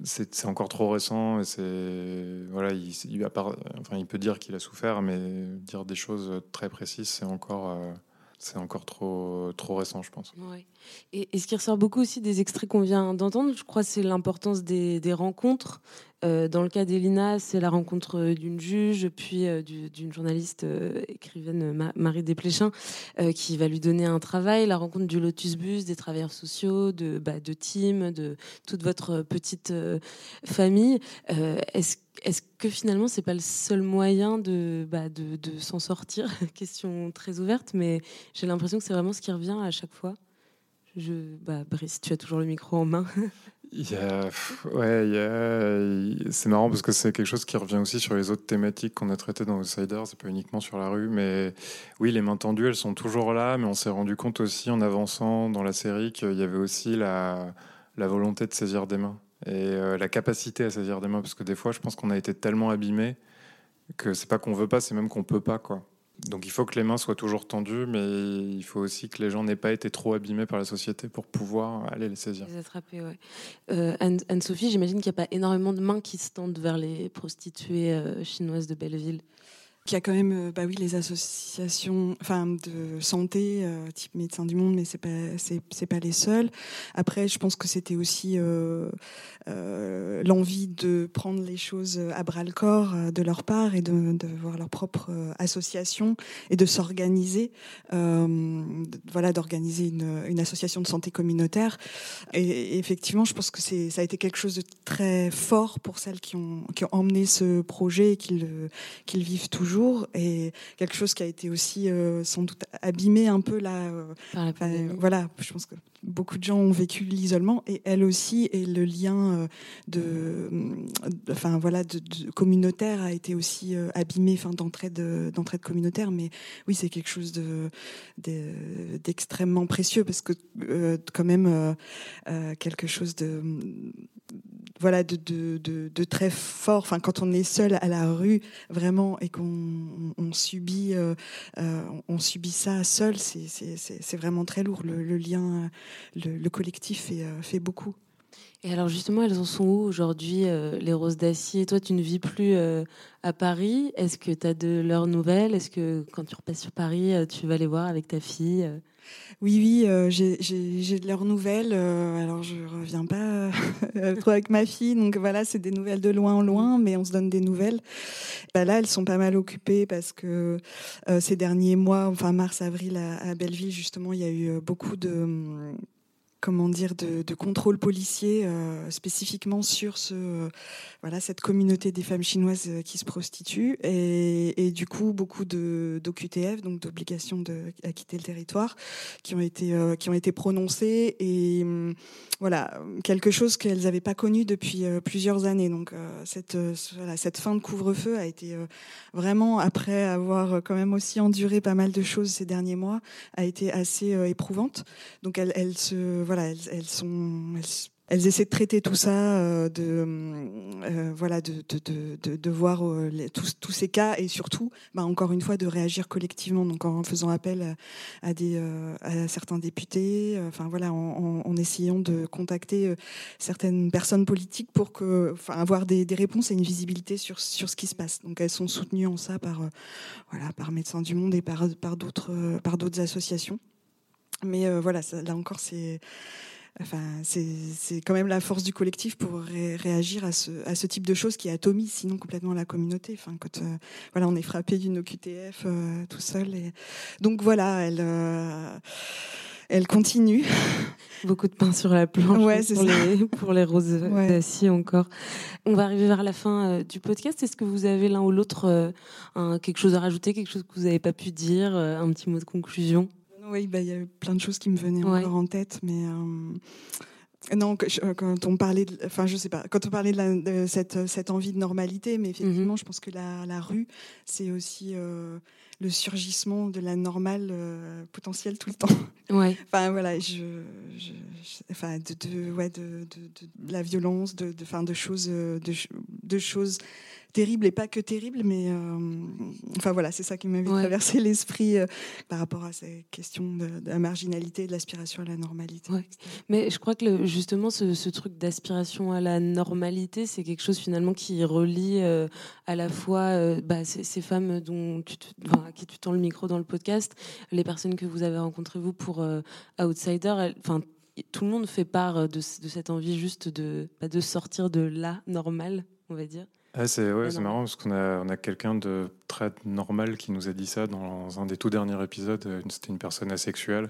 c'est encore trop récent et c'est voilà il, il, enfin, il peut dire qu'il a souffert mais dire des choses très précises c'est encore euh, c'est encore trop, trop récent, je pense. Et, ce qui ressort beaucoup aussi des extraits qu'on vient d'entendre, je crois, c'est l'importance des, rencontres. Euh, dans le cas d'Elina, c'est la rencontre d'une juge, puis euh, d'une journaliste euh, écrivaine, Marie Desplechin, qui va lui donner un travail. La rencontre du Lotus Bus, des travailleurs sociaux, de, bah, Tim, de toute votre petite famille. Est-ce que finalement c'est pas le seul moyen de, bah, s'en sortir? *laughs* Question très ouverte, mais j'ai l'impression que c'est vraiment ce qui revient à chaque fois. Je, bah, Brice, tu as toujours le micro en main. *laughs* Il y a, ouais, il y a, c'est marrant parce que c'est quelque chose qui revient aussi sur les autres thématiques qu'on a traitées dans Outsiders, c'est pas uniquement sur la rue, mais oui, les mains tendues, elles sont toujours là, mais on s'est rendu compte aussi en avançant dans la série qu'il y avait aussi la, volonté de saisir des mains et euh, la capacité à saisir des mains, parce que des fois, je pense qu'on a été tellement abîmé que c'est pas qu'on veut pas, c'est même qu'on peut pas, quoi. Donc il faut que les mains soient toujours tendues, mais il faut aussi que les gens n'aient pas été trop abîmés par la société pour pouvoir aller les saisir. Les attraper, ouais. Euh, Anne-Sophie, j'imagine qu'il n'y a pas énormément de mains qui se tendent vers les prostituées euh, chinoises de Belleville. Il y a quand même, euh, bah oui, les associations, enfin, de santé, euh, type Médecins du Monde, mais c'est pas, c'est, pas les seuls. Après, je pense que c'était aussi euh, l'envie de prendre les choses à bras le corps de leur part et de, de voir leur propre association et de s'organiser, voilà, d'organiser une, une, association de santé communautaire. Et, effectivement, je pense que ça a été quelque chose de très fort pour celles qui ont, qui ont emmené ce projet et qui le vivent toujours et quelque chose qui a été aussi euh, sans doute abîmé un peu là. Euh, voilà, je pense que beaucoup de gens ont vécu l'isolement et elle aussi et le lien euh, de, enfin voilà, de, communautaire a été aussi abîmé, enfin d'entraide d'entraide communautaire. Mais oui, c'est quelque chose de d'extrêmement précieux parce que quand même quelque chose de voilà de, de, de, très fort. Enfin, quand on est seul à la rue, vraiment, et qu'on on subit, euh, euh, on subit ça seul, c'est vraiment très lourd. Le, lien, le, collectif fait, euh, fait beaucoup. Et alors justement, elles en sont où aujourd'hui, les roses d'acier? Toi, tu ne vis plus à Paris. Est-ce que tu as de leurs nouvelles? Est-ce que quand tu repasses sur Paris, tu vas les voir avec ta fille oui, oui, euh, j'ai de leurs nouvelles. Euh, alors, je reviens pas euh, *laughs* trop avec ma fille, donc voilà, c'est des nouvelles de loin en loin, mais on se donne des nouvelles. Bah, là, elles sont pas mal occupées parce que ces derniers mois, enfin mars, avril, à, Belleville, justement, il y a eu beaucoup de comment dire, de, contrôle policier spécifiquement sur voilà, cette communauté des femmes chinoises qui se prostituent et, du coup beaucoup d'OQTF, donc d'obligations à quitter le territoire, qui ont été qui ont été prononcées et hum, voilà quelque chose qu'elles n'avaient pas connu depuis plusieurs années. Donc cette cette fin de couvre-feu a été vraiment après avoir quand même aussi enduré pas mal de choses ces derniers mois, a été assez éprouvante. Donc elles, se voilà elles, elles essaient de traiter tout ça, euh, de euh, voilà, de, de, de, de voir euh, tous, tous, ces cas et surtout, bah, encore une fois, de réagir collectivement. Donc en faisant appel à, des à certains députés, enfin voilà, en, en, essayant de contacter certaines personnes politiques pour que, enfin, avoir des, des, réponses et une visibilité sur sur ce qui se passe. Donc elles sont soutenues en ça par voilà par Médecins du Monde et par par d'autres par d'autres associations. Mais voilà, ça, là encore, c'est Enfin, c'est quand même la force du collectif pour réagir à ce, à ce, type de choses qui atomise sinon complètement la communauté. Enfin, quand euh, voilà, on est frappé d'une OQTF euh, tout seul. Et... Donc voilà, elle, euh, elle continue. *laughs* Beaucoup de pain sur la planche ouais, pour, les, pour, les, roses *laughs* d'acier encore. On va arriver vers la fin du podcast. Est-ce que vous avez l'un ou l'autre quelque chose à rajouter, quelque chose que vous n'avez pas pu dire, un petit mot de conclusion? Oui, bah, il y a eu plein de choses qui me venaient encore en tête, mais euh, non, euh, quand on parlait, de, enfin je sais pas, quand on parlait de, cette, cette, envie de normalité, mais effectivement, mhm. je pense que la, la rue, c'est aussi euh, le surgissement de la normale potentielle tout le temps. *laughs* Ouais. enfin voilà, je, enfin de, de, ouais, de, de, la violence, de, de, de choses, de, de choses terrible et pas que terrible, mais euh, enfin voilà, c'est ça qui m'avait traversé l'esprit euh, par rapport à ces questions de, la marginalité, de l'aspiration à la normalité. Mais je crois que justement ce, truc d'aspiration à la normalité, c'est quelque chose finalement qui relie euh, à la fois bah, ces, femmes dont tu à qui tu tends le micro dans le podcast, les personnes que vous avez rencontrées vous pour Outsider, enfin tout le monde fait part de, cette envie juste de, bah, de sortir de la normale, on va dire. Ah, c'est ouais, marrant parce qu'on a, on a quelqu'un de très normal qui nous a dit ça dans un des tout derniers épisodes. Euh, c'était une personne asexuelle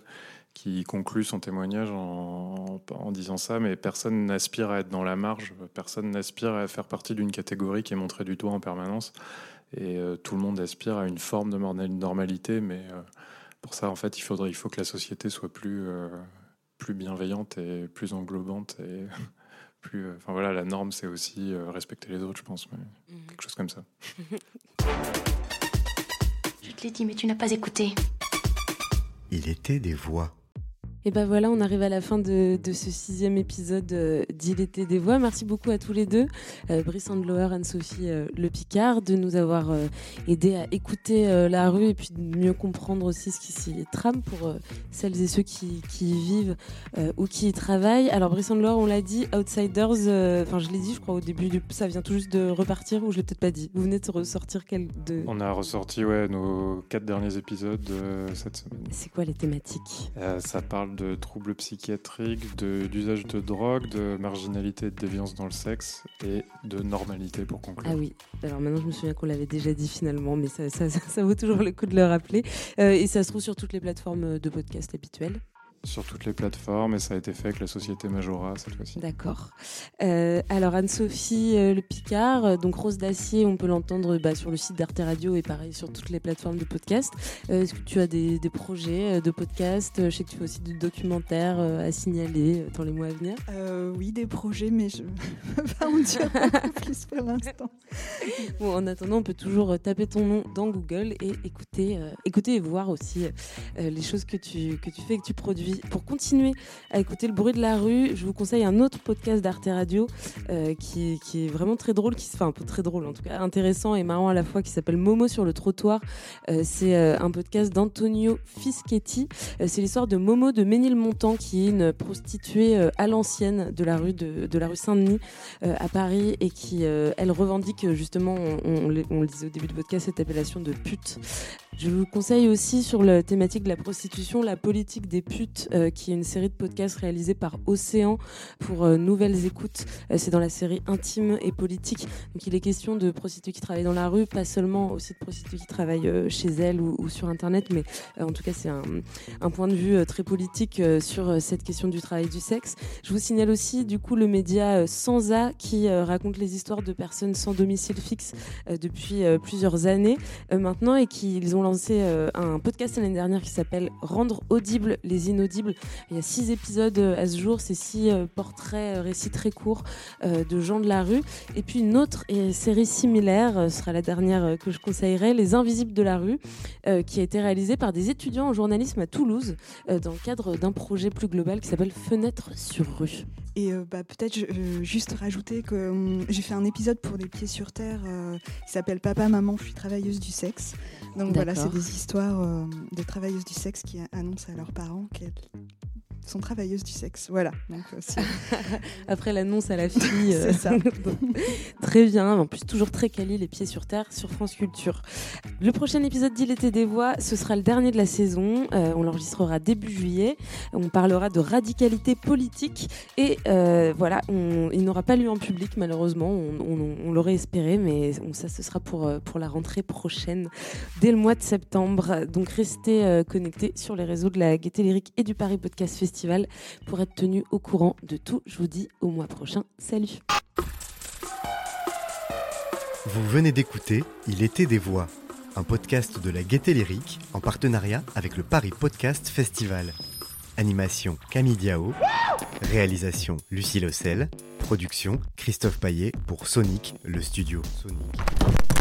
qui conclut son témoignage en, en disant ça, mais personne n'aspire à être dans la marge, personne n'aspire à faire partie d'une catégorie qui est montrée du doigt en permanence. Et euh, tout le monde aspire à une forme de normalité, mais euh, pour ça, en fait, il, faudrait, il faut que la société soit plus, plus bienveillante et plus englobante. Et *laughs* plus. Euh, enfin voilà, la norme, c'est aussi euh, respecter les autres, je pense, mais mhm. quelque chose comme ça. je te l'ai dit, mais tu n'as pas écouté. Il était des voix. Et ben voilà, on arrive à la fin de, ce sixième épisode euh, d'Il était des voix. Merci beaucoup à tous les deux, euh, Brice Andlower, Anne-Sophie euh, Le Picard, de nous avoir aidé à écouter la rue et puis de mieux comprendre aussi ce qui s'y trame pour celles et ceux qui, y vivent ou qui y travaillent. Alors Brice Andlower, on l'a dit, Outsiders, enfin je l'ai dit je crois au début, du, ça vient tout juste de repartir ou je l'ai peut-être pas dit. Vous venez de ressortir quel de... On a ressorti ouais, nos quatre derniers épisodes cette semaine. C'est quoi les thématiques? Ça parle de troubles psychiatriques, d'usage de, drogue, de marginalité et de déviance dans le sexe et de normalité pour conclure. Ah oui, alors maintenant je me souviens qu'on l'avait déjà dit finalement, mais ça, vaut toujours le coup de le rappeler. Euh, et ça se trouve sur toutes les plateformes de podcast habituelles sur toutes les plateformes et ça a été fait avec la société Majora cette fois-ci. D'accord. Euh, alors Anne-Sophie euh, Le Picard, euh, donc Rose d'Acier, on peut l'entendre bah, sur le site d'Arte Radio et pareil sur toutes les plateformes de podcast. Est-ce que tu as des, projets de podcast? Je sais que tu fais aussi du documentaire à signaler dans les mois à venir. oui, des projets, mais je ne *laughs* peux pas en dire plus pour l'instant. Bon, en attendant, on peut toujours taper ton nom dans Google et écouter, écouter et voir aussi les choses que tu, que tu fais, que tu produis pour continuer à écouter le bruit de la rue, je vous conseille un autre podcast d'Arte Radio euh, qui, est vraiment très drôle, qui, enfin un peu très drôle en tout cas, intéressant et marrant à la fois, qui s'appelle Momo sur le trottoir. Euh, c'est euh, un podcast d'Antonio Fischetti. c'est l'histoire de Momo de Ménilmontant, qui est une prostituée à l'ancienne de la rue de la rue Saint-Denis à Paris et qui elle revendique justement, on, on, le disait au début du podcast, cette appellation de pute. Je vous conseille aussi sur la thématique de la prostitution, la politique des putes, euh, qui est une série de podcasts réalisés par Océan pour euh, Nouvelles Écoutes. Euh, c'est dans la série Intime et politique. Donc il est question de prostituées qui travaillent dans la rue, pas seulement aussi de prostituées qui travaillent chez elles ou, sur Internet, mais en tout cas c'est un, point de vue très politique sur cette question du travail du sexe. Je vous signale aussi du coup le média Sansa qui raconte les histoires de personnes sans domicile fixe depuis plusieurs années maintenant et qui ils ont lancé euh, un podcast l'année dernière qui s'appelle Rendre audibles les inaudibles. Il y a six épisodes euh, à ce jour, c'est six euh, portraits, récits très courts de gens de la rue. Et puis une autre série similaire, sera la dernière que je conseillerais, Les Invisibles de la rue, qui a été réalisée par des étudiants en journalisme à Toulouse dans le cadre d'un projet plus global qui s'appelle Fenêtre sur rue. Et bah, peut-être juste rajouter que hum, j'ai fait un épisode pour Les Pieds sur Terre qui s'appelle Papa, Maman, je suis travailleuse du sexe. Donc voilà, c'est des histoires euh, de travailleuses du sexe qui annoncent à leurs parents qu'elles sont travailleuses du sexe. Voilà. Euh, *laughs* Après l'annonce à la *laughs* fille. Euh, ça. *laughs* très bien. En plus, toujours très quali, les pieds sur terre sur France Culture. Le prochain épisode d'Il était des voix, ce sera le dernier de la saison. Euh, on l'enregistrera début juillet. On parlera de radicalité politique. Et voilà, il n'aura pas lieu en public, malheureusement. On, l'aurait espéré, mais ça, ce sera pour, pour la rentrée prochaine, dès le mois de septembre. Donc restez connectés sur les réseaux de la Gaieté Lyrique et du Paris Podcast Festival pour être tenu au courant de tout. Je vous dis au mois prochain. Salut Vous venez d'écouter Il était des voix, un podcast de la Gaieté Lyrique en partenariat avec le Paris Podcast Festival. Animation Camille Diao, réalisation Lucie Lossel, production Christophe Paillet pour Sonic, le studio Sonic.